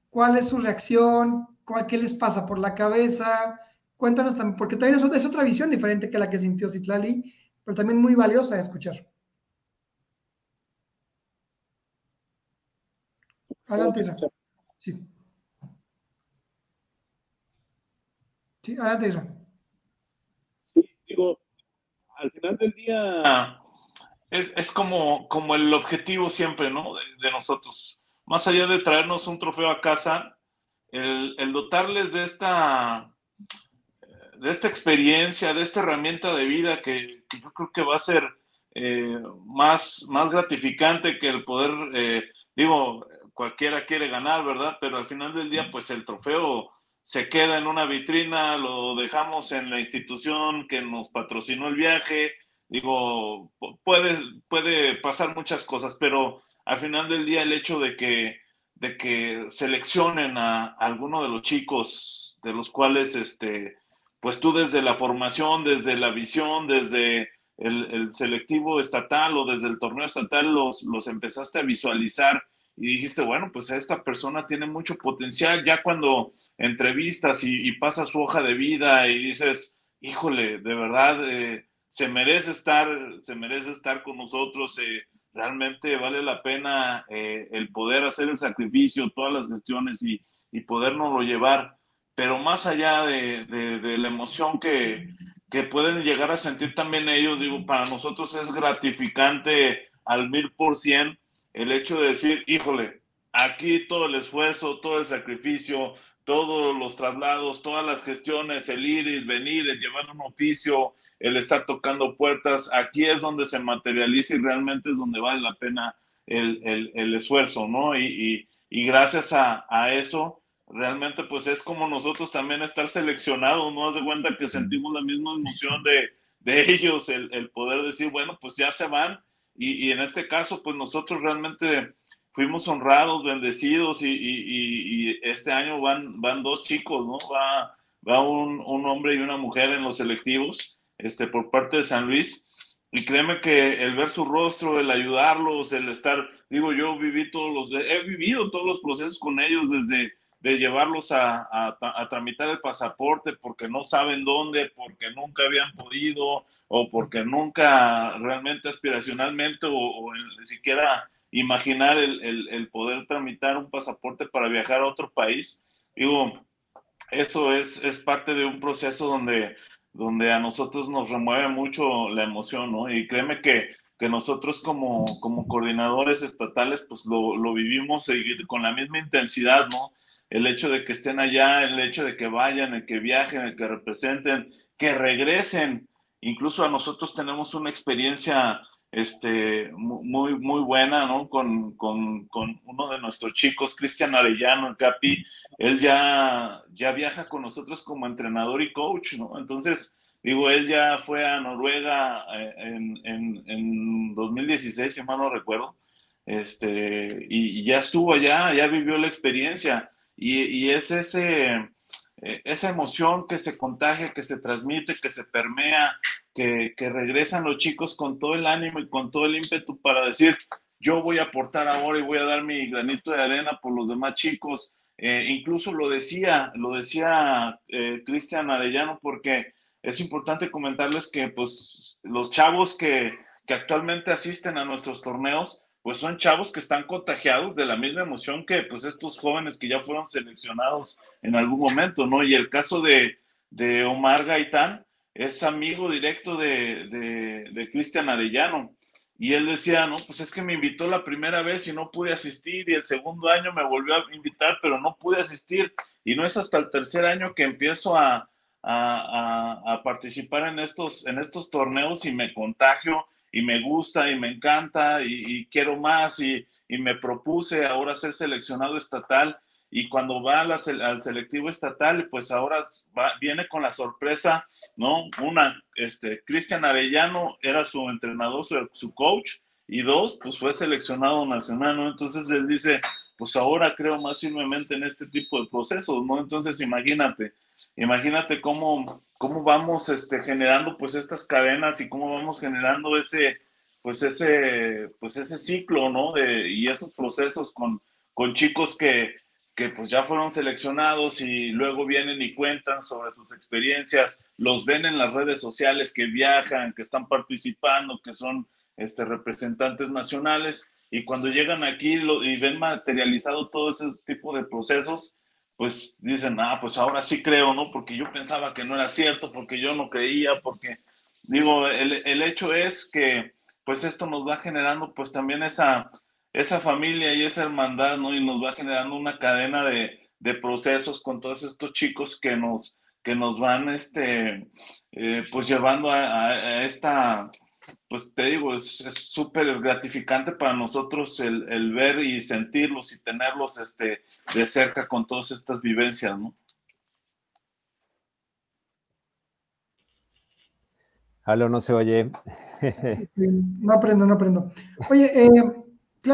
¿Cuál es su reacción? ¿Qué les pasa por la cabeza? Cuéntanos también, porque también es, otra visión diferente que la que sintió Citlali, pero también muy valiosa de escuchar. Adelante, Sí. Sí, adelante, Sí, digo, al final del día es, como, como el objetivo siempre, ¿no? De, nosotros. Más allá de traernos un trofeo a casa, el, dotarles de esta, de esta experiencia, de esta herramienta de vida que, yo creo que va a ser eh, más, más gratificante que el poder, eh, digo, cualquiera quiere ganar, ¿verdad? Pero al final del día, pues el trofeo se queda en una vitrina, lo dejamos en la institución que nos patrocinó el viaje, digo, puede, puede pasar muchas cosas, pero al final del día el hecho de que, de que seleccionen a, alguno de los chicos de los cuales, este, pues tú desde la formación, desde la visión, desde el, selectivo estatal o desde el torneo estatal los, los empezaste a visualizar y dijiste, bueno, pues esta persona tiene mucho potencial, ya cuando entrevistas y, pasa su hoja de vida y dices, híjole, de verdad, eh, se merece estar, se merece estar con nosotros, eh, realmente vale la pena eh, el poder hacer el sacrificio, todas las gestiones y, y podernoslo llevar, pero más allá de, de, la emoción que, que pueden llegar a sentir también ellos, digo, para nosotros es gratificante al mil por cien el hecho de decir, híjole, aquí todo el esfuerzo, todo el sacrificio, todos los traslados, todas las gestiones, el ir y venir, el llevar un oficio, el estar tocando puertas, aquí es donde se materializa y realmente es donde vale la pena el, esfuerzo, ¿no? Y, gracias a, eso, realmente pues es como nosotros también estar seleccionados, ¿no? Haz de cuenta que sentimos la misma emoción de, de [laughs] ellos, el, el poder decir, bueno, pues ya se van y, en este caso, pues nosotros realmente fuimos honrados, bendecidos y, este año van, van dos chicos, ¿no? Va, va un, un, hombre y una mujer en los selectivos este, por parte de San Luis. Y créeme que el ver su rostro, el ayudarlos, el estar, digo, yo viví todos los, he vivido todos los procesos con ellos desde de llevarlos a, a, tramitar el pasaporte porque no saben dónde, porque nunca habían podido o porque nunca realmente aspiracionalmente o, ni siquiera imaginar el, el, el, poder tramitar un pasaporte para viajar a otro país. Digo, eso es, es parte de un proceso donde, donde a nosotros nos remueve mucho la emoción, ¿no? Y créeme que, que nosotros como, como coordinadores estatales, pues lo, lo vivimos con la misma intensidad, ¿no? El hecho de que estén allá, el hecho de que vayan, el que viajen, el que representen, que regresen. Incluso a nosotros tenemos una experiencia este, muy, muy buena, ¿no? Con, con, con uno de nuestros chicos, Cristian Arellano, el Capi, él ya, ya viaja con nosotros como entrenador y coach, ¿no? Entonces, digo, él ya fue a Noruega eh, en, en, en 2016, si mal no recuerdo, este, y, y ya estuvo allá, ya vivió la experiencia y, es ese, eh, esa emoción que se contagia, que se transmite, que se permea, que, regresan los chicos con todo el ánimo y con todo el ímpetu para decir, yo voy a aportar ahora y voy a dar mi granito de arena por los demás chicos. Eh, incluso lo decía, lo decía eh, Cristian Arellano, porque es importante comentarles que pues, los chavos que, que actualmente asisten a nuestros torneos, pues son chavos que están contagiados de la misma emoción que pues estos jóvenes que ya fueron seleccionados en algún momento, ¿no? Y el caso de, de Omar Gaitán es amigo directo de, de, Cristian Arellano. Y él decía, no, pues es que me invitó la primera vez y no pude asistir y el segundo año me volvió a invitar, pero no pude asistir. Y no es hasta el tercer año que empiezo a, a, a, a participar en estos, en estos torneos y me contagio y me gusta y me encanta y, quiero más y, me propuse ahora ser seleccionado estatal y cuando va al selectivo estatal, pues ahora viene con la sorpresa, ¿no? Una, este, Cristian Arellano era su entrenador, su, su, coach, y dos, pues fue seleccionado nacional, ¿no? Entonces él dice, pues ahora creo más firmemente en este tipo de procesos, ¿no? Entonces imagínate, imagínate cómo, cómo vamos este, generando pues estas cadenas y cómo vamos generando ese, pues ese, pues ese ciclo, ¿no? De, y esos procesos con, con chicos que, que pues ya fueron seleccionados y luego vienen y cuentan sobre sus experiencias, los ven en las redes sociales que viajan, que están participando, que son este, representantes nacionales y cuando llegan aquí y ven materializado todo ese tipo de procesos, pues dicen, ah, pues ahora sí creo, ¿no? Porque yo pensaba que no era cierto, porque yo no creía, porque digo, el, el hecho es que pues esto nos va generando pues también esa esa familia y esa hermandad, ¿no? Y nos va generando una cadena de, procesos con todos estos chicos que nos, que nos van, este, eh, pues llevando a, esta, pues te digo, es súper gratificante para nosotros el, ver y sentirlos y tenerlos, este, de cerca con todas estas vivencias, ¿no? Aló, no se oye. [laughs] No aprendo, no aprendo. Oye, eh,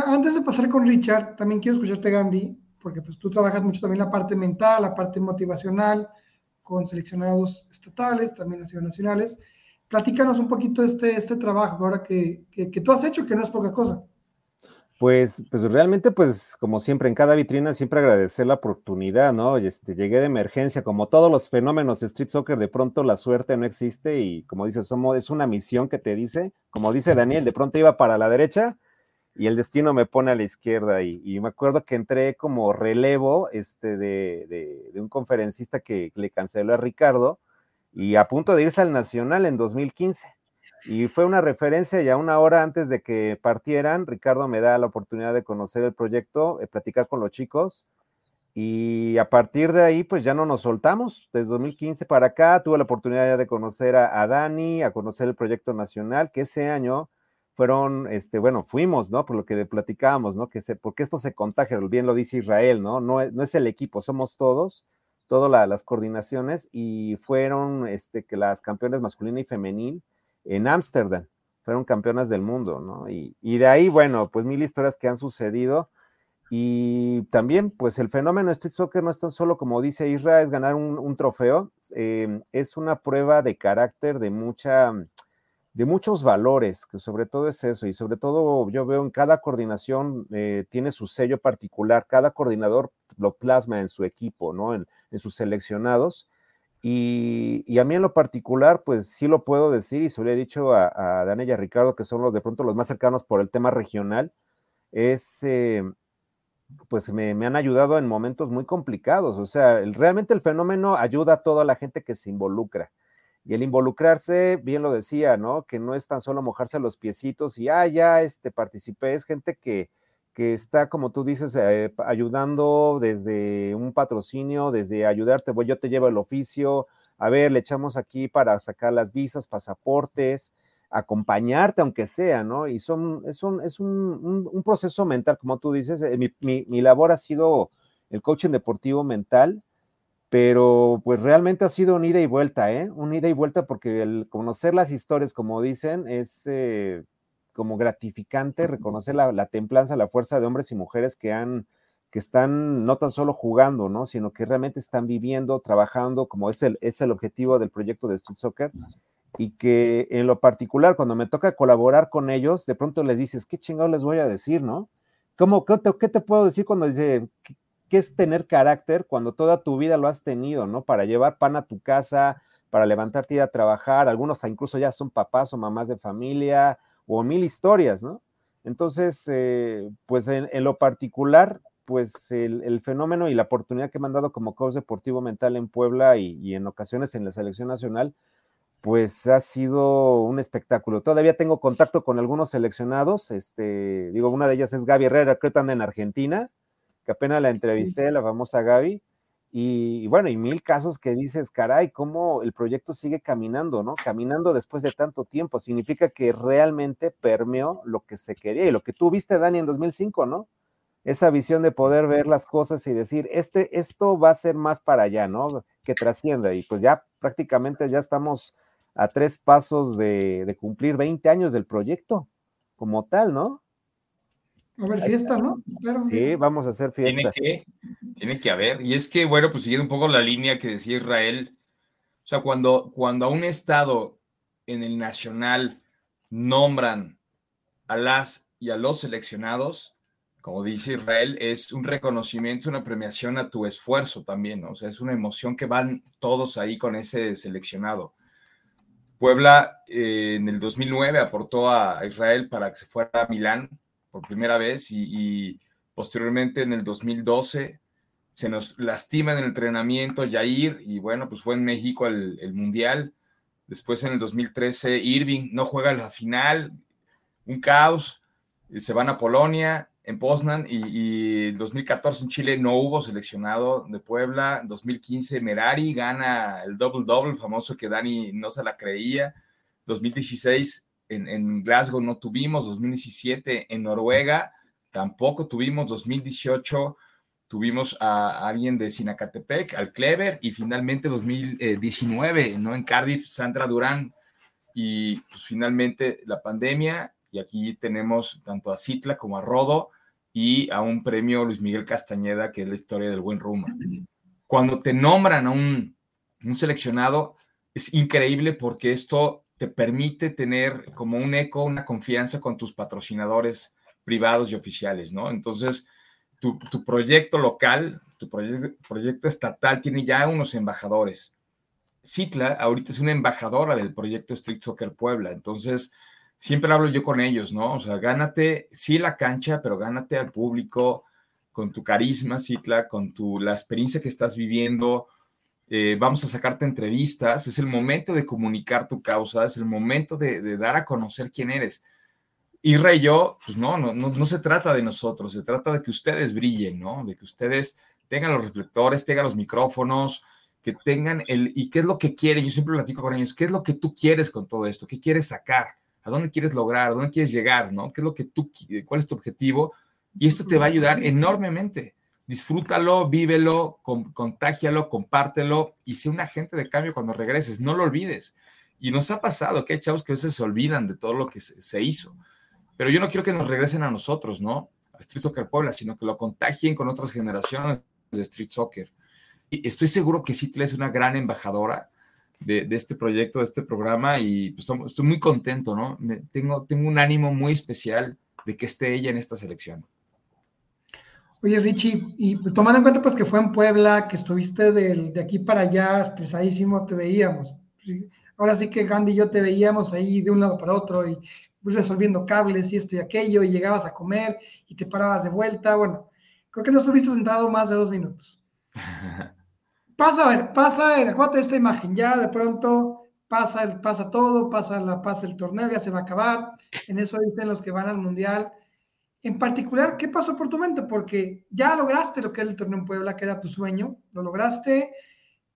antes de pasar con Richard, también quiero escucharte, Gandhi, porque pues tú trabajas mucho también la parte mental, la parte motivacional, con seleccionados estatales, también nacionales. Platícanos un poquito este, este trabajo ahora que, que, tú has hecho, que no es poca cosa. Pues, pues realmente, pues como siempre en cada vitrina, siempre agradecer la oportunidad, ¿no? Este, llegué de emergencia, como todos los fenómenos de street soccer, de pronto la suerte no existe y como dices, somos, es una misión que te dice, como dice Daniel, de pronto iba para la derecha y el destino me pone a la izquierda. Y, me acuerdo que entré como relevo este, de, un conferencista que le canceló a Ricardo y a punto de irse al Nacional en 2015. Y fue una referencia ya una hora antes de que partieran, Ricardo me da la oportunidad de conocer el proyecto, de platicar con los chicos. Y a partir de ahí, pues ya no nos soltamos. Desde 2015 para acá tuve la oportunidad de conocer a, a Dani, a conocer el proyecto nacional, que ese año fueron, este, bueno, fuimos, ¿no? Por lo que platicábamos, ¿no? Que se, porque esto se contagia, bien lo dice Israel, ¿no? No no es el equipo, somos todos, todas las coordinaciones, y fueron, este, que las campeones masculina y femenil en Ámsterdam, fueron campeonas del mundo, ¿no? Y, y, de ahí, bueno, pues mil historias que han sucedido, y también, pues el fenómeno Street Soccer no es tan solo, como dice Israel, es ganar un, un trofeo, eh, es una prueba de carácter, de mucha de muchos valores, que sobre todo es eso, y sobre todo yo veo en cada coordinación eh, tiene su sello particular, cada coordinador lo plasma en su equipo, ¿no? En, sus seleccionados. Y, a mí en lo particular, pues sí lo puedo decir, y se lo he dicho a, a y a Ricardo, que son los de pronto los más cercanos por el tema regional, es, eh, pues me, me, han ayudado en momentos muy complicados. O sea, realmente el fenómeno ayuda a toda la gente que se involucra y el involucrarse, bien lo decía, ¿no? Que no es tan solo mojarse los piecitos y, ah, ya, este, participé, es gente que, que está, como tú dices, eh, ayudando desde un patrocinio, desde ayudarte, pues yo te llevo el oficio, a ver, le echamos aquí para sacar las visas, pasaportes, acompañarte aunque sea, ¿no? Y son, es un, es un, un, proceso mental, como tú dices, eh, mi, mi, mi labor ha sido el coaching deportivo mental, pero pues realmente ha sido un ida y vuelta, ¿eh? Un ida y vuelta porque el conocer las historias, como dicen, es eh, como gratificante reconocer la, templanza, la fuerza de hombres y mujeres que han, que están no tan solo jugando, ¿no? Sino que realmente están viviendo, trabajando, como es el, es el objetivo del proyecto de Street Soccer, y que en lo particular, cuando me toca colaborar con ellos, de pronto les dices, ¿qué chingado les voy a decir, no? ¿Cómo, qué, te, qué te puedo decir cuando dice, qué es tener carácter cuando toda tu vida lo has tenido, ¿no? Para llevar pan a tu casa, para levantarte y ir a trabajar, algunos incluso ya son papás o mamás de familia, o mil historias, ¿no? Entonces, eh, pues en, lo particular, pues el, fenómeno y la oportunidad que me han dado como coach deportivo mental en Puebla y, y, en ocasiones en la selección nacional, pues ha sido un espectáculo. Todavía tengo contacto con algunos seleccionados, este, digo, una de ellas es Gaby Herrera, creo que anda en Argentina, que apenas la entrevisté, la famosa Gaby, y, bueno, y mil casos que dices, caray, cómo el proyecto sigue caminando, ¿no? Caminando después de tanto tiempo, significa que realmente permeó lo que se quería y lo que tú viste, Dani, en 2005, ¿no? Esa visión de poder ver las cosas y decir, este, esto va a ser más para allá, ¿no? Que trascienda. Y pues ya prácticamente ya estamos a tres pasos de, de cumplir 20 años del proyecto como tal, ¿no? A ver, fiesta, ¿no? Sí, vamos a hacer fiesta. Tiene que, tiene que haber. Y es que, bueno, pues siguiendo un poco la línea que decía Israel, o sea, cuando, cuando a un estado en el nacional nombran a las y a los seleccionados, como dice Israel, es un reconocimiento, una premiación a tu esfuerzo también, ¿no? O sea, es una emoción que van todos ahí con ese seleccionado. Puebla eh, en el 2009 aportó a Israel para que se fuera a Milán por primera vez y, posteriormente en el 2012 se nos lastima en el entrenamiento Jair y bueno, pues fue en México el, Mundial. Después en el 2013 Irving no juega la final, un caos, se van a Polonia, en Poznan y, en 2014 en Chile no hubo seleccionado de Puebla. En 2015 Merari gana el double-double, famoso que Dani no se la creía. 2016 en, Glasgow no tuvimos. 2017 en Noruega tampoco tuvimos. 2018 tuvimos a alguien de Sinacatepec, al Clever. Y finalmente 2019, ¿no? En Cardiff, Sandra Durán. Y pues finalmente la pandemia y aquí tenemos tanto a Citla como a Rodo y a un premio Luis Miguel Castañeda, que es la historia del buen Ruma. Cuando te nombran a un, seleccionado, es increíble porque esto te permite tener como un eco, una confianza con tus patrocinadores privados y oficiales, ¿no? Entonces, tu, proyecto local, tu proyecto, estatal tiene ya unos embajadores. Citla ahorita es una embajadora del proyecto Street Soccer Puebla, entonces siempre hablo yo con ellos, ¿no? O sea, gánate, sí la cancha, pero gánate al público con tu carisma, Citla, con tu, la experiencia que estás viviendo. Eh, vamos a sacarte entrevistas, es el momento de comunicar tu causa, es el momento de, dar a conocer quién eres. Y Rey yo, pues no, no, no, no se trata de nosotros, se trata de que ustedes brillen, ¿no? De que ustedes tengan los reflectores, tengan los micrófonos, que tengan el, y qué es lo que quieren, yo siempre platico con ellos, qué es lo que tú quieres con todo esto, qué quieres sacar a dónde quieres lograr, a dónde quieres llegar, ¿no? ¿Qué es lo que tú, cuál es tu objetivo? Y esto te va a ayudar enormemente. Disfrútalo, vívelo, contágialo, compártelo y sé un agente de cambio cuando regreses. No lo olvides. Y nos ha pasado que hay chavos que a veces se olvidan de todo lo que se, hizo. Pero yo no quiero que nos regresen a nosotros, ¿no? A Street Soccer Puebla, sino que lo contagien con otras generaciones de Street Soccer. Y estoy seguro que Citle es una gran embajadora de, este proyecto, de este programa y pues, estoy muy contento, ¿no? Tengo, tengo un ánimo muy especial de que esté ella en esta selección. Oye, Richie, y tomando en cuenta pues que fue en Puebla, que estuviste de, de aquí para allá, estresadísimo, te veíamos. Ahora sí que Gandhi y yo te veíamos ahí de un lado para otro y resolviendo cables y esto y aquello, y llegabas a comer y te parabas de vuelta. Bueno, creo que no estuviste sentado más de dos minutos. [laughs] pasa, a ver, pasa, acuérdate esta imagen, ya de pronto pasa, pasa todo, pasa, la, pasa el torneo, ya se va a acabar, en eso dicen los que van al Mundial. En particular, ¿qué pasó por tu mente? Porque ya lograste lo que era el torneo en Puebla, que era tu sueño, lo lograste,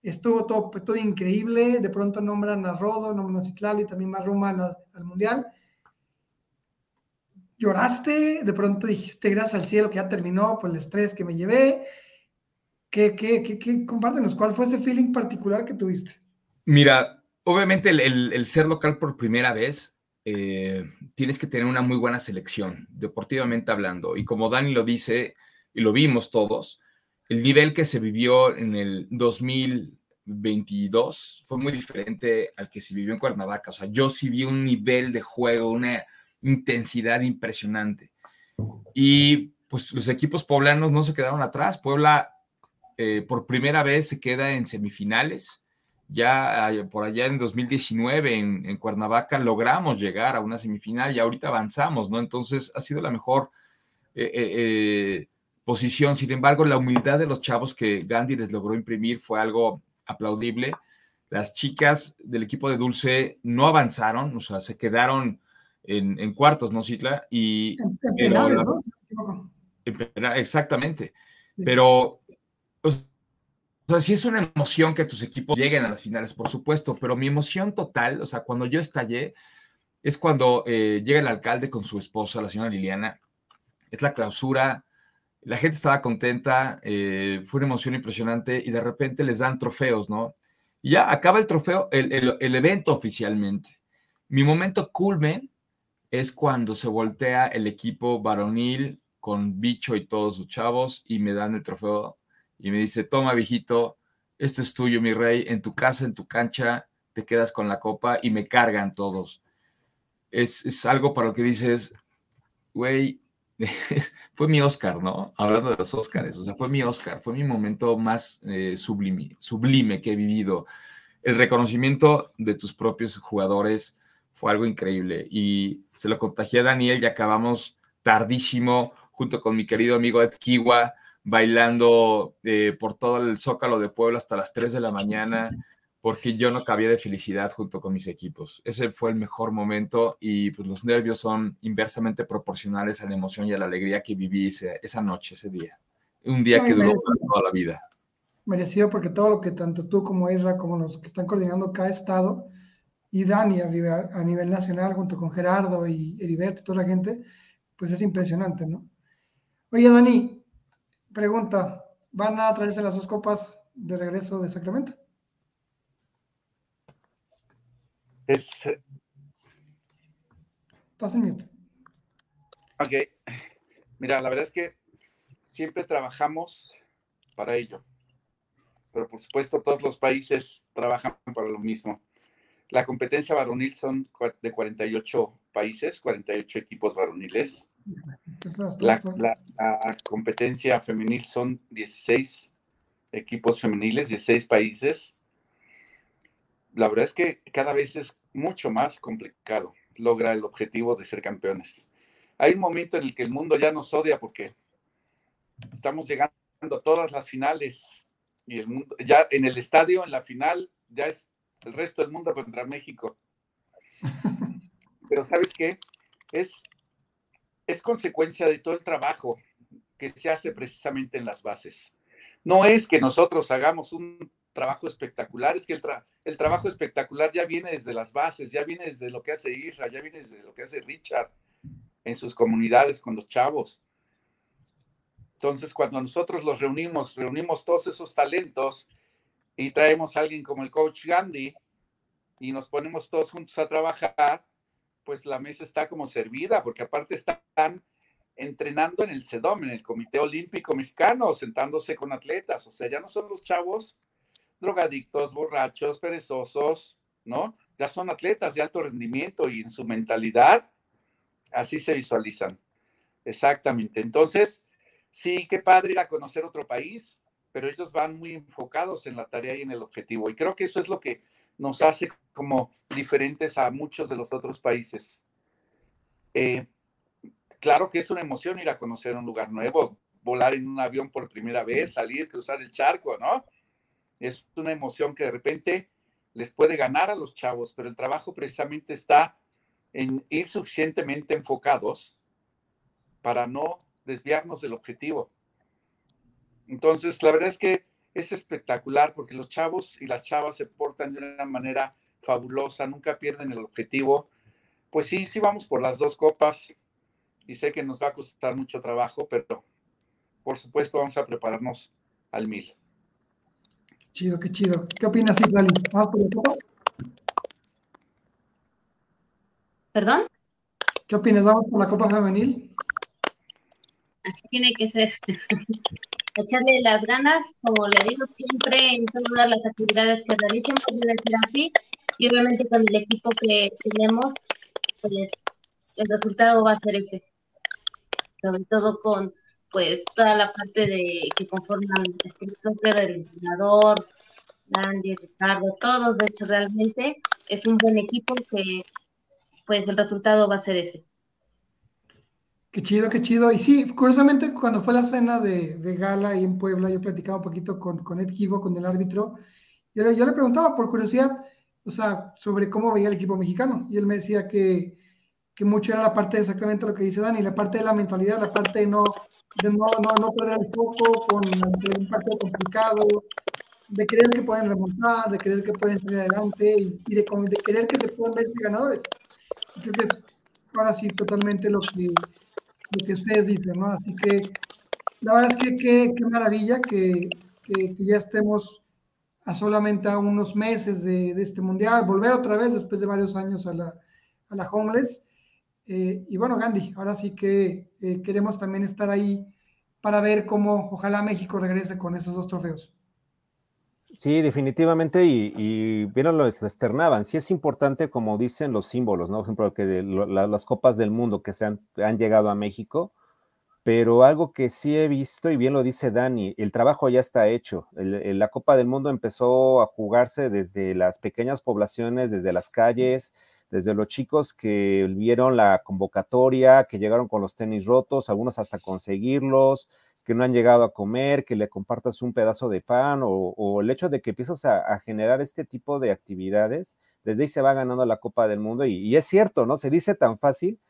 estuvo todo, todo increíble, de pronto nombran a Rodo, nombran a Citlali, también más Roma al, al Mundial. Lloraste, de pronto dijiste gracias al cielo que ya terminó por el estrés que me llevé, ¿Qué, qué, qué, compártenos, ¿cuál fue ese feeling particular que tuviste? Mira, obviamente el, ser local por primera vez, eh, tienes que tener una muy buena selección, deportivamente hablando. Y como Dani lo dice, y lo vimos todos, el nivel que se vivió en el 2022 fue muy diferente al que se vivió en Cuernavaca. O sea, yo sí vi un nivel de juego, una intensidad impresionante. Y pues los equipos poblanos no se quedaron atrás. Puebla eh, por primera vez se queda en semifinales. Ya por allá en 2019 en, Cuernavaca logramos llegar a una semifinal y ahorita avanzamos, ¿no? Entonces ha sido la mejor eh, eh, posición. Sin embargo, la humildad de los chavos que Gandhi les logró imprimir fue algo aplaudible. Las chicas del equipo de Dulce no avanzaron, o sea, se quedaron en, cuartos, ¿no, Citla? Y, exactamente. Pero o sea, sí es una emoción que tus equipos lleguen a las finales, por supuesto, pero mi emoción total, o sea, cuando yo estallé, es cuando eh, llega el alcalde con su esposa, la señora Liliana, es la clausura, la gente estaba contenta, eh, fue una emoción impresionante y de repente les dan trofeos, ¿no? Y ya acaba el trofeo, el, el evento oficialmente. Mi momento culmen es cuando se voltea el equipo varonil con Bicho y todos sus chavos y me dan el trofeo y me dice, toma, viejito, esto es tuyo, mi rey, en tu casa, en tu cancha, te quedas con la copa y me cargan todos. Es, algo para lo que dices, güey, [laughs] fue mi Oscar, ¿no? Hablando de los Oscars, o sea, fue mi Oscar, fue mi momento más eh, sublime, sublime que he vivido. El reconocimiento de tus propios jugadores fue algo increíble y se lo contagié a Daniel y acabamos tardísimo junto con mi querido amigo Ed Kiwa bailando eh, por todo el zócalo de Puebla hasta las 3 de la mañana porque yo no cabía de felicidad junto con mis equipos. Ese fue el mejor momento y pues los nervios son inversamente proporcionales a la emoción y a la alegría que viví esa noche, ese día. Un día que duró toda la vida. Merecido porque todo lo que tanto tú como Isra, como los que están coordinando cada estado, y Dani a nivel, a nivel nacional, junto con Gerardo y Heriberto toda la gente, pues es impresionante, ¿no? Oye, Dani, pregunta, ¿van a traerse las dos copas de regreso de Sacramento? Es. Estás en mute. Ok. Mira, la verdad es que siempre trabajamos para ello. Pero por supuesto, todos los países trabajan para lo mismo. La competencia varonil son de 48 países, 48 equipos varoniles. La, la, competencia femenil son 16 equipos femeniles, 16 países la verdad es que cada vez es mucho más complicado lograr el objetivo de ser campeones. Hay un momento en el que el mundo ya nos odia porque estamos llegando a todas las finales y el mundo, ya en el estadio, en la final, ya es el resto del mundo contra México. [laughs] Pero ¿sabes qué? Es, es consecuencia de todo el trabajo que se hace precisamente en las bases. No es que nosotros hagamos un trabajo espectacular, es que el, el, trabajo espectacular ya viene desde las bases, ya viene desde lo que hace Isra, ya viene desde lo que hace Richard en sus comunidades con los chavos. Entonces, cuando nosotros los reunimos, reunimos todos esos talentos y traemos a alguien como el coach Gandhi y nos ponemos todos juntos a trabajar, pues la mesa está como servida, porque aparte están entrenando en el CEDOM, en el Comité Olímpico Mexicano, sentándose con atletas. O sea, ya no son los chavos drogadictos, borrachos, perezosos, ¿no? Ya son atletas de alto rendimiento y en su mentalidad así se visualizan. Exactamente. Entonces, sí, qué padre ir a conocer otro país, pero ellos van muy enfocados en la tarea y en el objetivo. Y creo que eso es lo que nos hace como diferentes a muchos de los otros países. Eh, claro que es una emoción ir a conocer un lugar nuevo, volar en un avión por primera vez, salir, cruzar el charco, ¿no? es una emoción que de repente les puede ganar a los chavos, pero el trabajo precisamente está en ir suficientemente enfocados para no desviarnos del objetivo. Entonces, la verdad es que es espectacular porque los chavos y las chavas se portan de una manera fabulosa, nunca pierden el objetivo. Pues sí, sí vamos por las dos copas y sé que nos va a costar mucho trabajo, pero por supuesto vamos a prepararnos al mil. Chido, qué chido. ¿Qué opinas, Itlali? ¿Vamos por la copa? ¿Perdón? ¿Qué opinas? ¿Vamos por la copa femenil? Así tiene que ser. [laughs] Echarle las ganas, como le digo siempre, en todas las actividades que realicen, puede ser así. Y obviamente con el equipo que tenemos, pues el resultado va a ser ese. Sobre todo con pues toda la parte de que conforman este Soccer, el entrenador, Andy, Ricardo, todos, de hecho, realmente es un buen equipo que pues el resultado va a ser ese. Qué chido, qué chido. Y sí, curiosamente, cuando fue la cena de, gala ahí en Puebla, yo platicaba un poquito con, con Ed Kivo, con el árbitro, yo, yo, le preguntaba por curiosidad, o sea, sobre cómo veía el equipo mexicano, y él me decía que, que mucho era la parte de exactamente lo que dice Dani, la parte de la mentalidad, la parte de no, de no, no, no perder el foco con un partido complicado, de creer que pueden remontar, de creer que pueden salir adelante y, de, de, querer que se puedan ver ganadores. Creo que es ahora sí totalmente lo que, lo que ustedes dicen, ¿no? Así que la verdad es que qué maravilla que, que, ya estemos a solamente a unos meses de, de, este mundial, volver otra vez después de varios años a la, a la Homeless eh, y bueno, Gandhi, ahora sí que eh, queremos también estar ahí para ver cómo ojalá México regrese con esos dos trofeos. Sí, definitivamente, y, vieron lo, externaban. Sí es importante, como dicen los símbolos, ¿no? Por ejemplo, que las copas del mundo que se han, llegado a México, pero algo que sí he visto, y bien lo dice Dani, el trabajo ya está hecho. la Copa del Mundo empezó a jugarse desde las pequeñas poblaciones, desde las calles, desde los chicos que vieron la convocatoria, que llegaron con los tenis rotos, algunos hasta conseguirlos, que no han llegado a comer, que le compartas un pedazo de pan o, el hecho de que empiezas a, generar este tipo de actividades, desde ahí se va ganando la Copa del Mundo y, es cierto, ¿no? Se dice tan fácil,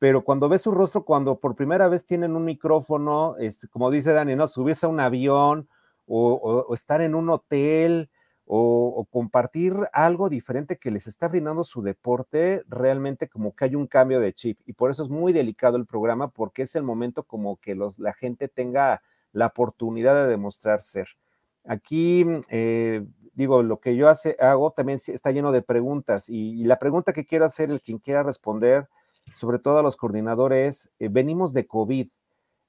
pero cuando ves su rostro, cuando por primera vez tienen un micrófono, es, como dice Dani, ¿no? Subirse a un avión o, o estar en un hotel, o, compartir algo diferente que les está brindando su deporte, realmente como que hay un cambio de chip. Y por eso es muy delicado el programa, porque es el momento como que los, la gente tenga la oportunidad de demostrar ser. Aquí, eh, digo, lo que yo hace, hago también está lleno de preguntas y, la pregunta que quiero hacer, el quien quiera responder, sobre todo a los coordinadores, eh, venimos de COVID.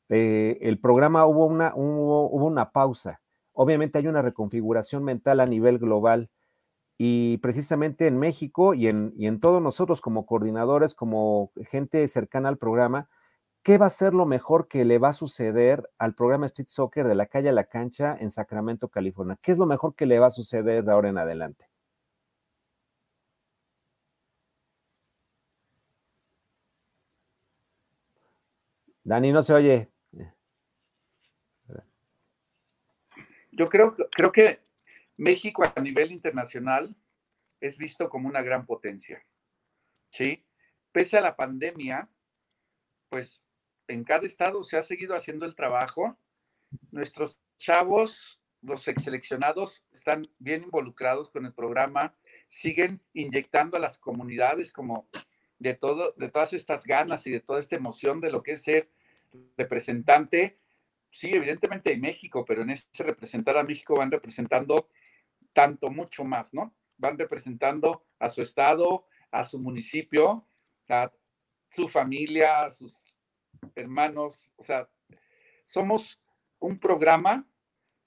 Eh, el programa hubo una, hubo una pausa Obviamente hay una reconfiguración mental a nivel global y precisamente en México y en, y en todos nosotros como coordinadores, como gente cercana al programa, ¿qué va a ser lo mejor que le va a suceder al programa Street Soccer de la calle a la cancha en Sacramento, California? ¿Qué es lo mejor que le va a suceder de ahora en adelante? Dani, no se oye. Yo creo, creo que México a nivel internacional es visto como una gran potencia. ¿Sí? Pese a la pandemia, pues en cada estado se ha seguido haciendo el trabajo. Nuestros chavos, los seleccionados, están bien involucrados con el programa, siguen inyectando a las comunidades como de todo, de todas estas ganas y de toda esta emoción de lo que es ser representante sí, evidentemente en México, pero en ese representar a México van representando tanto, mucho más, ¿no? Van representando a su estado, a su municipio, a su familia, a sus hermanos, o sea, somos un programa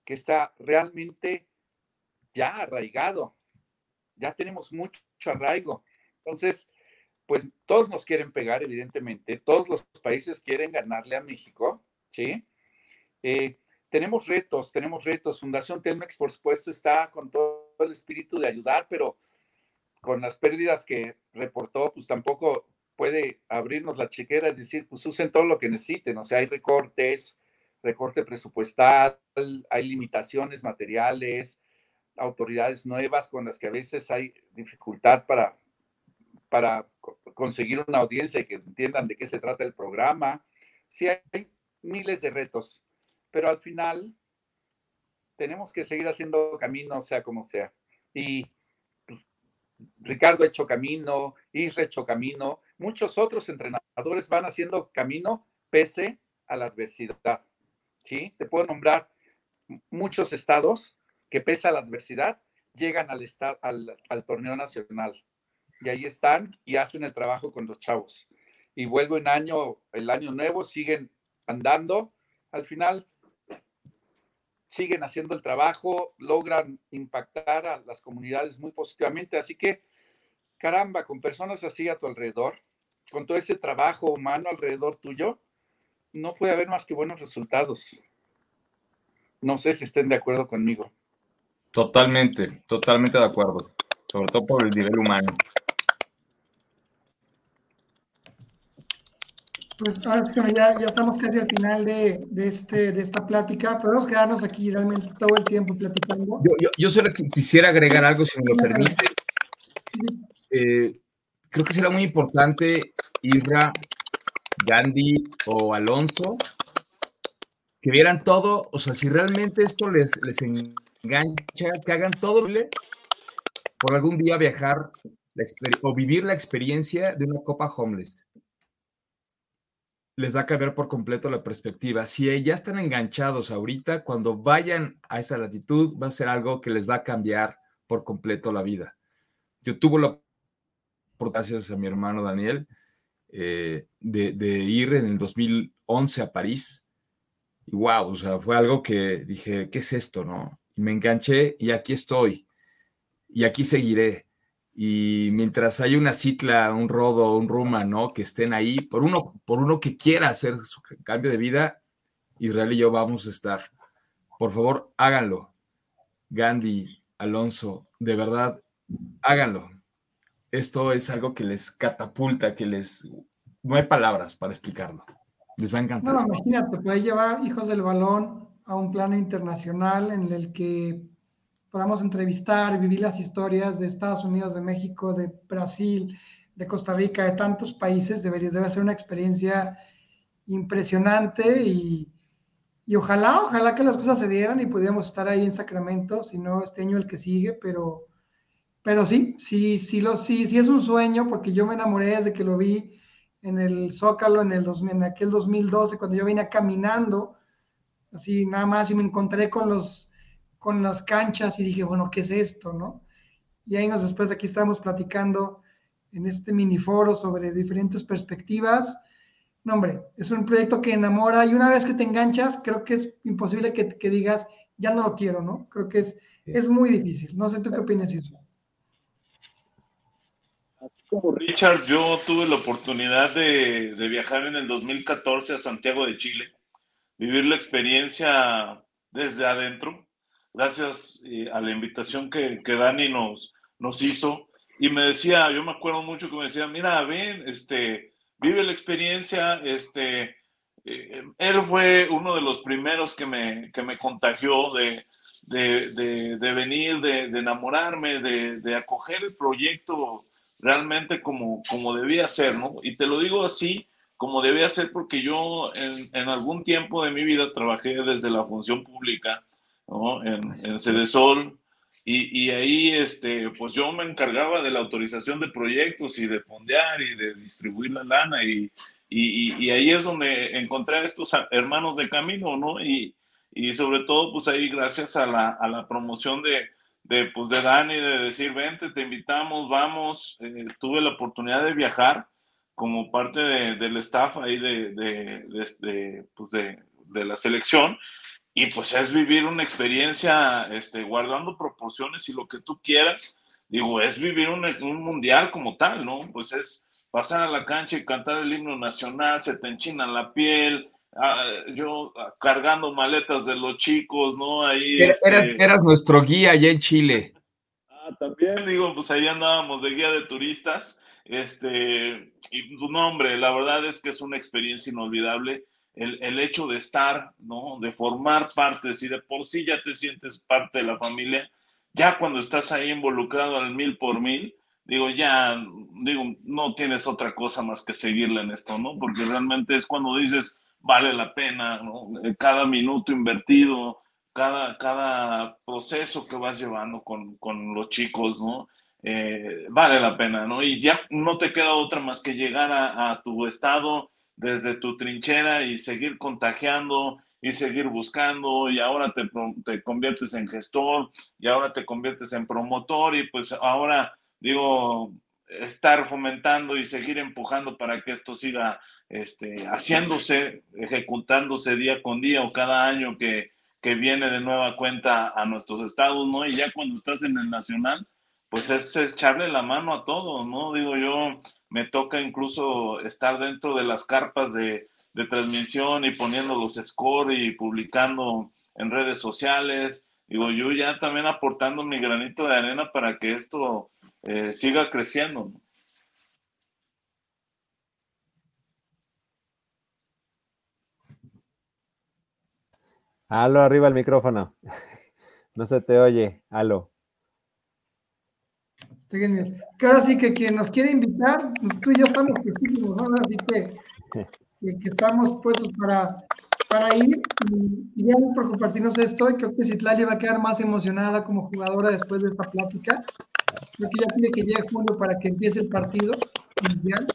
que está realmente ya arraigado, ya tenemos mucho arraigo. Entonces, pues todos nos quieren pegar, evidentemente, todos los países quieren ganarle a México, ¿sí? Eh, tenemos retos, tenemos retos. Fundación Telmex, por supuesto, está con todo el espíritu de ayudar, pero con las pérdidas que reportó, pues tampoco puede abrirnos la chequera y decir, pues usen todo lo que necesiten. O sea, hay recortes, recorte presupuestal, hay limitaciones materiales, autoridades nuevas con las que a veces hay dificultad para, para conseguir una audiencia y que entiendan de qué se trata el programa. Sí, hay miles de retos pero al final tenemos que seguir haciendo camino, sea como sea. Y pues, Ricardo ha hecho camino, Isra ha hecho camino, muchos otros entrenadores van haciendo camino pese a la adversidad. ¿sí? Te puedo nombrar muchos estados que pese a la adversidad llegan al, al, al torneo nacional. Y ahí están y hacen el trabajo con los chavos. Y vuelvo en año, el año nuevo, siguen andando. Al final, siguen haciendo el trabajo, logran impactar a las comunidades muy positivamente. Así que, caramba, con personas así a tu alrededor, con todo ese trabajo humano alrededor tuyo, no puede haber más que buenos resultados. No sé si estén de acuerdo conmigo. Totalmente, totalmente de acuerdo, sobre todo por el nivel humano. Pues ahora sí, ya, ya estamos casi al final de, de, este, de esta plática. Podemos quedarnos aquí realmente todo el tiempo platicando. Yo, yo, yo solo quisiera agregar algo, si me lo permite. Eh, creo que será muy importante, Isra, Gandhi o Alonso, que vieran todo, o sea, si realmente esto les, les engancha, que hagan todo por algún día viajar o vivir la experiencia de una Copa Homeless les va a cambiar por completo la perspectiva. Si ya están enganchados ahorita, cuando vayan a esa latitud, va a ser algo que les va a cambiar por completo la vida. Yo tuve la gracias a mi hermano Daniel, eh, de, ir en el 2011 a París. Y wow, o sea, fue algo que dije, ¿qué es esto, no? Y me enganché y aquí estoy. Y aquí seguiré. Y mientras hay una cicla, un rodo, un ruma, ¿no? Que estén ahí, por uno, por uno que quiera hacer su cambio de vida, Israel y yo vamos a estar. Por favor, háganlo. Gandhi, Alonso, de verdad, háganlo. Esto es algo que les catapulta, que les... No hay palabras para explicarlo. Les va a encantar. No, imagínate, puede llevar hijos del balón a un plano internacional en el que podamos entrevistar, vivir las historias de Estados Unidos, de México, de Brasil, de Costa Rica, de tantos países, debería, debe ser una experiencia impresionante y, y ojalá, ojalá que las cosas se dieran y pudiéramos estar ahí en Sacramento, si no este año el que sigue, pero, pero sí, sí, sí, lo, sí, sí es un sueño porque yo me enamoré desde que lo vi en el Zócalo en, el en aquel 2012, cuando yo vine caminando, así nada más, y me encontré con, los, con las canchas y dije, bueno, ¿qué es esto? ¿no? Y años después aquí estamos platicando en este mini foro sobre diferentes perspectivas. No, hombre, es un proyecto que enamora y una vez que te enganchas, creo que es imposible que, que digas, ya no lo quiero, ¿no? Creo que es, es muy difícil. No sé tú qué opinas, eso. Así como Richard, yo tuve la oportunidad de, de, viajar en el 2014 a Santiago de Chile, vivir la experiencia desde adentro, gracias eh, a la invitación que, que, Dani nos, nos hizo. Y me decía, yo me acuerdo mucho que me decía, mira, ven, este, vive la experiencia, este, eh, él fue uno de los primeros que me, que me contagió de, de, de, de venir, de, enamorarme, de, acoger el proyecto realmente como, como debía ser, ¿no? Y te lo digo así, como debía ser, porque yo en, en algún tiempo de mi vida trabajé desde la función pública, ¿no? En, en Cedesol, y, y, ahí, este, pues yo me encargaba de la autorización de proyectos y de fondear y de distribuir la lana, y, y, y ahí es donde encontré a estos hermanos de camino, ¿no? Y, sobre todo, pues ahí gracias a la, a la promoción de, de, pues de Dani, de decir, vente, te invitamos, vamos. Eh, tuve la oportunidad de viajar como parte de, del staff ahí de, de, pues de, de, la selección. Y pues es vivir una experiencia este, guardando proporciones y lo que tú quieras. Digo, es vivir un, un mundial como tal, ¿no? Pues es pasar a la cancha y cantar el himno nacional, se te enchina la piel, Ah, yo ah, cargando maletas de los chicos, ¿no? Ahí. Eras, este... eras nuestro guía allá en Chile. Ah, también digo, pues ahí andábamos de guía de turistas. Este, y tu nombre, la verdad es que es una experiencia inolvidable. El, el, hecho de estar, ¿no? De formar parte, si de por sí ya te sientes parte de la familia, ya cuando estás ahí involucrado al mil por mil, digo, ya, digo, no tienes otra cosa más que seguirle en esto, ¿no? Porque realmente es cuando dices, vale la pena, ¿no? Eh, cada minuto invertido, cada, cada proceso que vas llevando con, con los chicos, ¿no? Eh, vale la pena, ¿no? Y ya no te queda otra más que llegar a, a tu estado desde tu trinchera y seguir contagiando y seguir buscando y ahora te, te, conviertes en gestor y ahora te conviertes en promotor y pues ahora digo estar fomentando y seguir empujando para que esto siga este, haciéndose, ejecutándose día con día o cada año que, que viene de nueva cuenta a nuestros estados, ¿no? Y ya cuando estás en el nacional, pues es echarle la mano a todos, ¿no? Digo yo, me toca incluso estar dentro de las carpas de, transmisión y poniendo los scores y publicando en redes sociales. Digo, yo ya también aportando mi granito de arena para que esto eh, siga creciendo. ¿no? Halo, arriba el micrófono. [laughs] No se te oye. Halo. Que ahora sí que quien nos quiere invitar, pues tú y yo estamos ¿no? Así que, que, estamos puestos para, para ir. Y, ya por compartirnos esto, y creo que Citlali va a quedar más emocionada como jugadora después de esta plática. Creo que ya tiene que llegar junio para que empiece el partido inicial.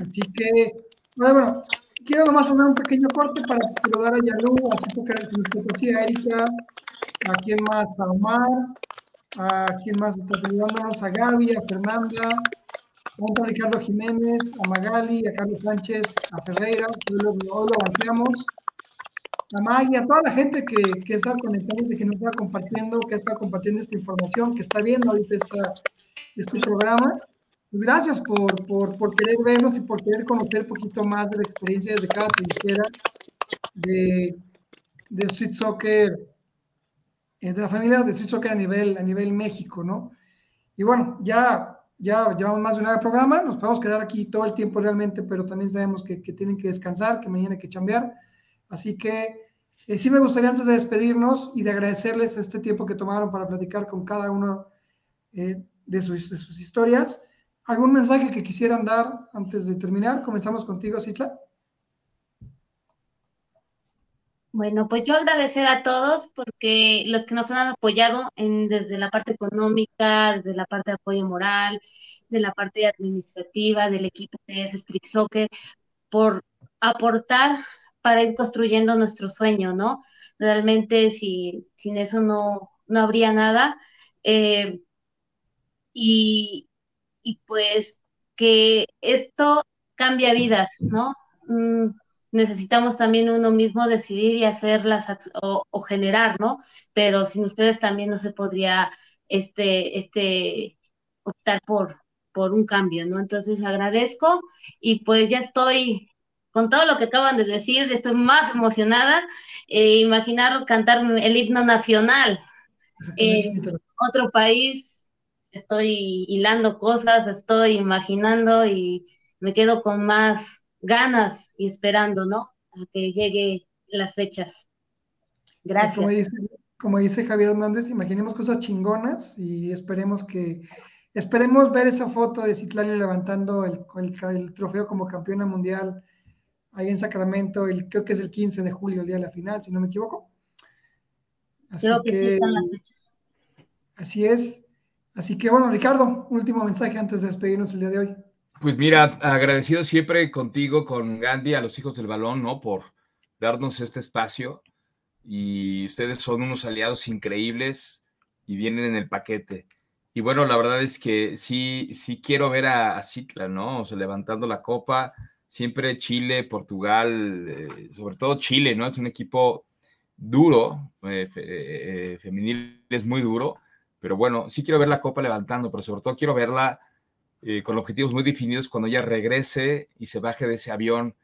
Así que, bueno, bueno, quiero nomás hacer un pequeño corte para saludar a Yalú, a su que a Erika, a quien más, a Omar, a quien más está saludándonos, a Gaby, a Fernanda, a Ricardo Jiménez, a Magali, a Carlos Sánchez, a Ferreira, que lo, lo avanzamos, a Maggie, a toda la gente que, que está conectando, que nos está compartiendo, que está compartiendo esta información, que está viendo ahorita esta, este programa. Pues gracias por, por, por, querer vernos y por querer conocer un poquito más de la experiencia desde cada trinchera de, de Street Soccer, de la familia de Street Soccer a nivel, a nivel México, ¿no? Y bueno, ya, ya llevamos más de una hora de programa, nos podemos quedar aquí todo el tiempo realmente, pero también sabemos que, que tienen que descansar, que mañana hay que chambear. Así que eh, sí me gustaría antes de despedirnos y de agradecerles este tiempo que tomaron para platicar con cada uno eh, de, sus, de, sus, historias. ¿Algún mensaje que quisieran dar antes de terminar? Comenzamos contigo, Citla. Bueno, pues yo agradecer a todos porque los que nos han apoyado en, desde la parte económica, desde la parte de apoyo moral, de la parte administrativa, del equipo que es por aportar para ir construyendo nuestro sueño, ¿no? Realmente si, sin eso no, no habría nada. Eh, y, y, pues que esto cambia vidas, ¿no? Mm, necesitamos también uno mismo decidir y hacerlas o, o, generar, ¿no? Pero sin ustedes también no se podría este, este, optar por, por un cambio, ¿no? Entonces agradezco y pues ya estoy con todo lo que acaban de decir, estoy más emocionada. Eh, imaginar cantar el himno nacional en otro país, estoy hilando cosas, estoy imaginando y me quedo con más ganas y esperando, ¿no? A que llegue las fechas. Gracias. Como dice, como dice Javier Hernández, imaginemos cosas chingonas y esperemos que esperemos ver esa foto de Citlali levantando el, el, el trofeo como campeona mundial ahí en Sacramento, el, creo que es el 15 de julio, el día de la final, si no me equivoco. Así creo que, que, sí están las fechas. Así es. Así que bueno, Ricardo, último mensaje antes de despedirnos el día de hoy. Pues mira, agradecido siempre contigo, con Gandhi, a los hijos del balón, ¿no? Por darnos este espacio. Y ustedes son unos aliados increíbles y vienen en el paquete. Y bueno, la verdad es que sí, sí quiero ver a, a ¿no? O sea, levantando la copa, siempre Chile, Portugal, eh, sobre todo Chile, ¿no? Es un equipo duro, eh, fe, eh, femenil es muy duro, pero bueno, sí quiero ver la Copa levantando, pero sobre todo quiero verla eh, con objetivos muy definidos cuando ella regrese y se baje de ese avión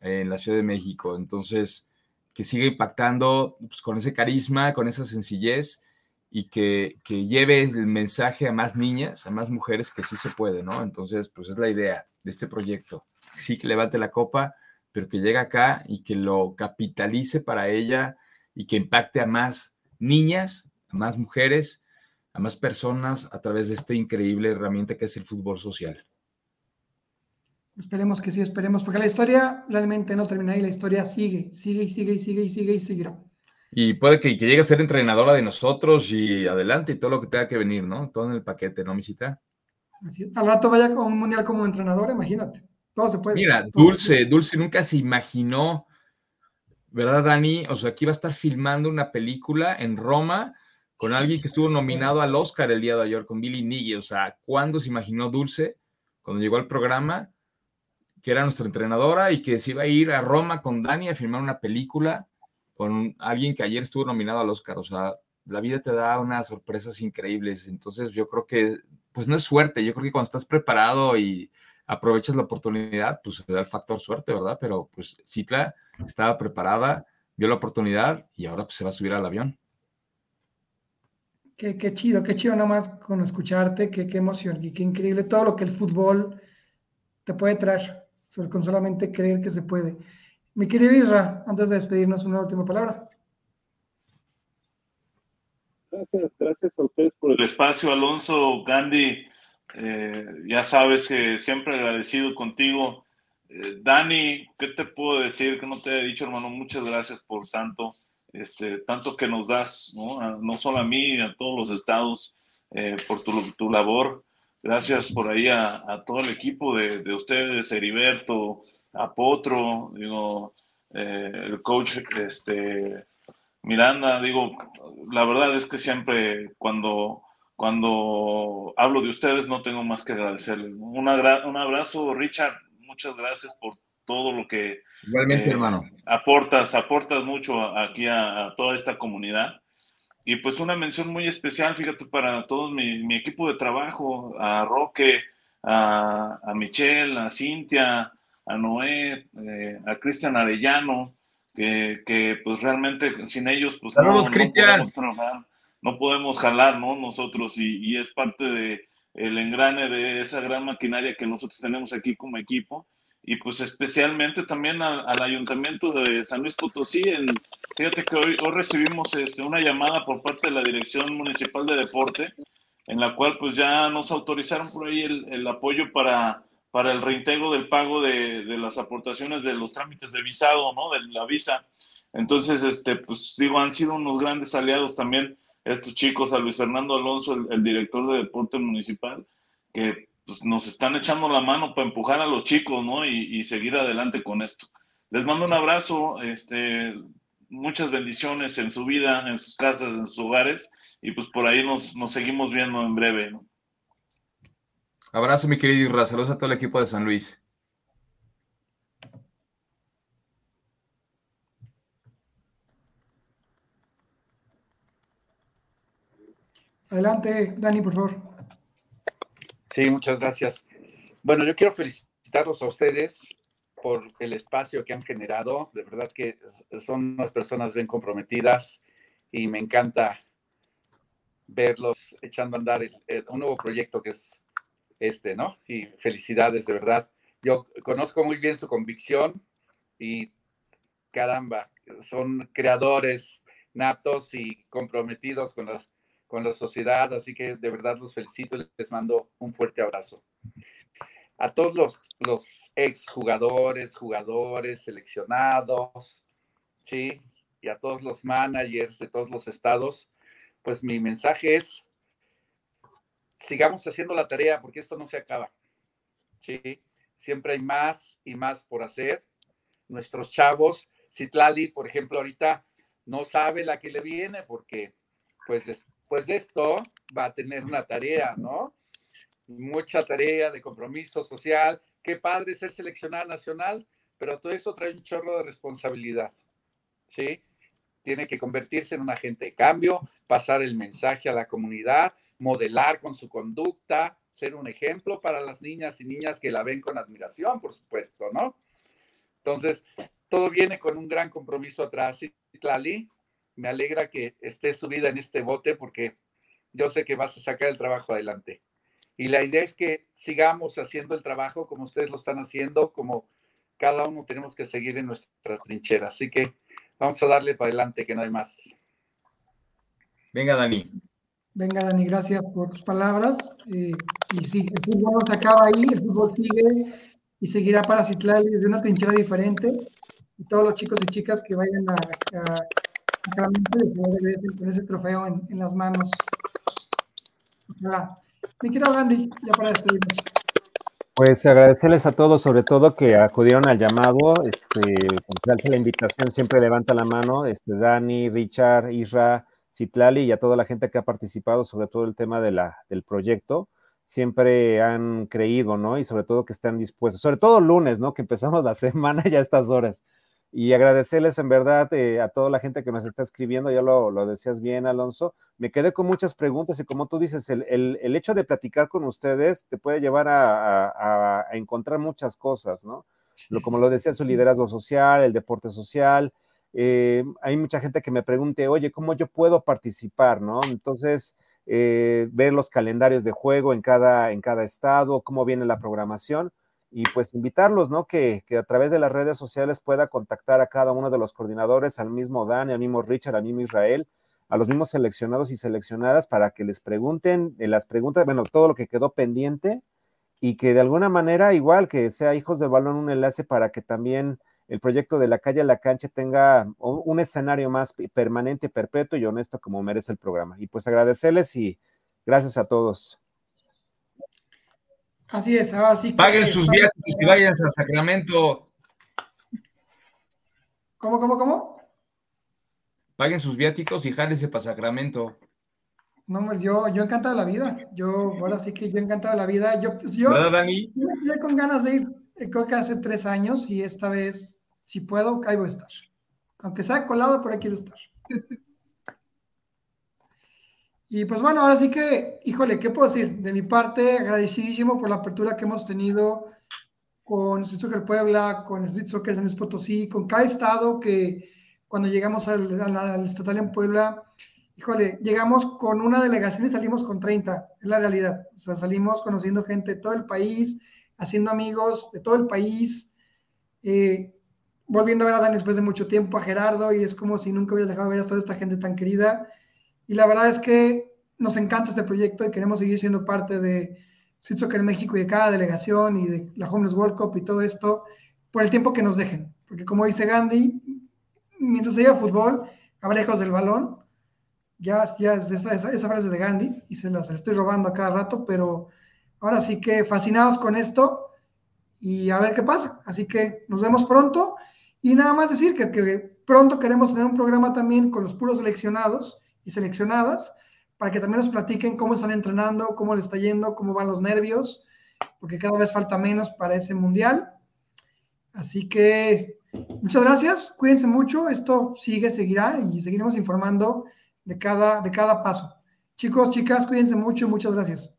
en la Ciudad de México. Entonces, que siga impactando pues, con ese carisma, con esa sencillez y que, que, lleve el mensaje a más niñas, a más mujeres que sí se puede, ¿no? Entonces, pues es la idea de este proyecto sí que levante la copa, pero que llegue acá y que lo capitalice para ella y que impacte a más niñas, a más mujeres, a más personas a través de esta increíble herramienta que es el fútbol social. Esperemos que sí, esperemos, porque la historia realmente no termina ahí, la historia sigue, sigue y sigue y sigue y sigue y sigue. Y puede que, que, llegue a ser entrenadora de nosotros y adelante y todo lo que tenga que venir, ¿no? Todo en el paquete, ¿no, Misita? Así es. Al rato vaya con un mundial como entrenadora, imagínate. Mira, Dulce, Dulce nunca se imaginó, ¿verdad, Dani? O sea, aquí va a estar filmando una película en Roma con alguien que estuvo nominado al Oscar el día de ayer, con Billy Nighy. O sea, ¿cuándo se imaginó Dulce, cuando llegó al programa, que era nuestra entrenadora y que se iba a ir a Roma con Dani a filmar una película con alguien que ayer estuvo nominado al Oscar? O sea, la vida te da unas sorpresas increíbles. Entonces, yo creo que, pues no es suerte. Yo creo que cuando estás preparado y aprovechas la oportunidad, pues se da el factor suerte, ¿verdad? Pero pues Citla estaba preparada, vio la oportunidad y ahora pues, se va a subir al avión. Qué, chido, qué chido nomás con escucharte, qué, qué emoción y qué increíble todo lo que el fútbol te puede traer, con solamente creer que se puede. Mi querido Isra, antes de despedirnos, una última palabra. Gracias, gracias a ustedes por el espacio, Alonso, Gandhi. Eh, ya sabes que siempre agradecido contigo. Eh, Dani, ¿qué te puedo decir que no te he dicho, hermano? Muchas gracias por tanto, este, tanto que nos das, ¿no? no solo a mí, a todos los estados, eh, por tu, tu, labor. Gracias por ahí a, todo el equipo de, de, ustedes, Heriberto, a Potro, digo, eh, el coach este, Miranda, digo, la verdad es que siempre cuando cuando hablo de ustedes no tengo más que agradecerles. un abrazo, Richard. Muchas gracias por todo lo que Igualmente, eh, hermano. aportas, aportas mucho aquí a, a, toda esta comunidad. y pues una mención muy especial, fíjate, para todo mi, equipo de trabajo, a Roque, a, a Michelle, a Cintia, a Noé, eh, a Cristian Arellano, que, que, pues realmente sin ellos pues no, podemos trabajar, no podemos jalar, ¿no? Nosotros y, y es parte de el engrane de esa gran maquinaria que nosotros tenemos aquí como equipo y pues especialmente también al, ayuntamiento de San Luis Potosí. En, fíjate que hoy, hoy recibimos este, una llamada por parte de la Dirección Municipal de Deporte, en la cual pues ya nos autorizaron por ahí el, el apoyo para, para el reintegro del pago de, de, las aportaciones de los trámites de visado, ¿no? De la visa. Entonces, este, pues digo, han sido unos grandes aliados también estos chicos, a Luis Fernando Alonso, el, el director de deporte municipal, que pues, nos están echando la mano para empujar a los chicos, ¿no? Y, seguir adelante con esto. Les mando un abrazo, este, muchas bendiciones en su vida, en sus casas, en sus hogares, y pues por ahí nos, nos seguimos viendo en breve, ¿no? Abrazo, mi querido Irra. Saludos a todo el equipo de San Luis. Adelante, Dani, por favor. Sí, muchas gracias. Bueno, yo quiero felicitarlos a ustedes por el espacio que han generado. De verdad que son unas personas bien comprometidas y me encanta verlos echando a andar un nuevo proyecto que es este, ¿no? Y felicidades, de verdad. Yo conozco muy bien su convicción y caramba, son creadores natos y comprometidos con la con la sociedad, así que de verdad los felicito y les mando un fuerte abrazo. A todos los, los ex jugadores, jugadores, seleccionados, ¿sí? Y a todos los managers de todos los estados, pues mi mensaje es, sigamos haciendo la tarea porque esto no se acaba, ¿sí? Siempre hay más y más por hacer. Nuestros chavos, Citlali, por ejemplo, ahorita no sabe la que le viene porque pues pues esto va a tener una tarea, ¿no? Mucha tarea de compromiso social. Qué padre ser seleccionada nacional, pero todo eso trae un chorro de responsabilidad, ¿sí? Tiene que convertirse en un agente de cambio, pasar el mensaje a la comunidad, modelar con su conducta, ser un ejemplo para las niñas y niñas que la ven con admiración, por supuesto, ¿no? Entonces, todo viene con un gran compromiso atrás. ¿sí, Tlali? Me alegra que estés subida en este bote porque yo sé que vas a sacar el trabajo adelante. Y la idea es que sigamos haciendo el trabajo como ustedes lo están haciendo, como cada uno tenemos que seguir en nuestra trinchera. Así que vamos a darle para adelante, que no hay más. Venga, Dani. Venga, Dani, gracias por tus palabras. Eh, y sí, el fútbol no se acaba ahí, el fútbol sigue y seguirá para Citlali desde una trinchera diferente. Y todos los chicos y chicas que vayan a con ese trofeo en, las manos. Me quiero, Gandhi, ya para despedirnos. Pues agradecerles a todos, sobre todo que acudieron al llamado, este, la invitación, siempre levanta la mano, este, Dani, Richard, Isra, Citlali y a toda la gente que ha participado sobre todo el tema de la, del proyecto, siempre han creído, ¿no? Y sobre todo que están dispuestos, sobre todo lunes, ¿no? Que empezamos la [laughs] semana ya a estas horas y agradecerles en verdad eh, a toda la gente que nos está escribiendo, ya lo, lo, decías bien, Alonso. Me quedé con muchas preguntas y como tú dices, el, el, hecho de platicar con ustedes te puede llevar a, a, encontrar muchas cosas, ¿no? Lo, como lo decía, su liderazgo social, el deporte social. Eh, hay mucha gente que me pregunte, oye, ¿cómo yo puedo participar, no? Entonces, eh, ver los calendarios de juego en cada, en cada estado, cómo viene la programación y pues invitarlos, ¿no? Que, a través de las redes sociales pueda contactar a cada uno de los coordinadores, al mismo Dan, al mismo Richard, al mismo Israel, a los mismos seleccionados y seleccionadas para que les pregunten en las preguntas, bueno, todo lo que quedó pendiente y que de alguna manera, igual que sea Hijos del Balón, un enlace para que también el proyecto de la calle a la cancha tenga un escenario más permanente, perpetuo y honesto como merece el programa. Y pues agradecerles y gracias a todos. Así es, así que. Paguen sus viáticos y vayan a Sacramento. ¿Cómo, cómo, cómo? Paguen sus viáticos y jálense para Sacramento. No, yo, yo encantado de la vida. Yo, ahora sí que yo encantado de la vida. Yo, yo, ¿Verdad, Dani? Yo me quedé con ganas de ir, eh, creo que hace tres años, y esta vez, si puedo, ahí voy a estar. Aunque sea colado, por ahí quiero estar. [laughs] Y pues bueno, ahora sí que, híjole, ¿qué puedo decir? De mi parte, agradecidísimo por la apertura que hemos tenido con Street Soccer Puebla, con Street Soccer San Luis Potosí, con cada estado que cuando llegamos al, al, estatal en Puebla, híjole, llegamos con una delegación y salimos con 30, es la realidad. O sea, salimos conociendo gente de todo el país, haciendo amigos de todo el país, eh, volviendo a ver a Dan después de mucho tiempo, a Gerardo, y es como si nunca hubieras dejado de ver a toda esta gente tan querida. Y la verdad es que nos encanta este proyecto y queremos seguir siendo parte de Street Soccer México y de cada delegación y de la Homeless World Cup y todo esto por el tiempo que nos dejen. Porque como dice Gandhi, mientras haya fútbol, habrá lejos del balón. Ya, ya es esa, esa, frase de Gandhi y se la, estoy robando a cada rato, pero ahora sí que fascinados con esto y a ver qué pasa. Así que nos vemos pronto y nada más decir que pronto queremos tener un programa también con los puros seleccionados y seleccionadas para que también nos platiquen cómo están entrenando, cómo les está yendo, cómo van los nervios, porque cada vez falta menos para ese mundial. Así que muchas gracias, cuídense mucho, esto sigue, seguirá y seguiremos informando de cada, de cada paso. Chicos, chicas, cuídense mucho y muchas gracias.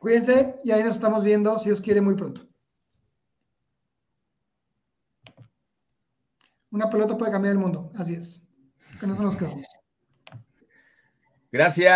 Cuídense y ahí nos estamos viendo, si Dios quiere, muy pronto. Una pelota puede cambiar el mundo, así es. Con eso nos quedamos. Gracias.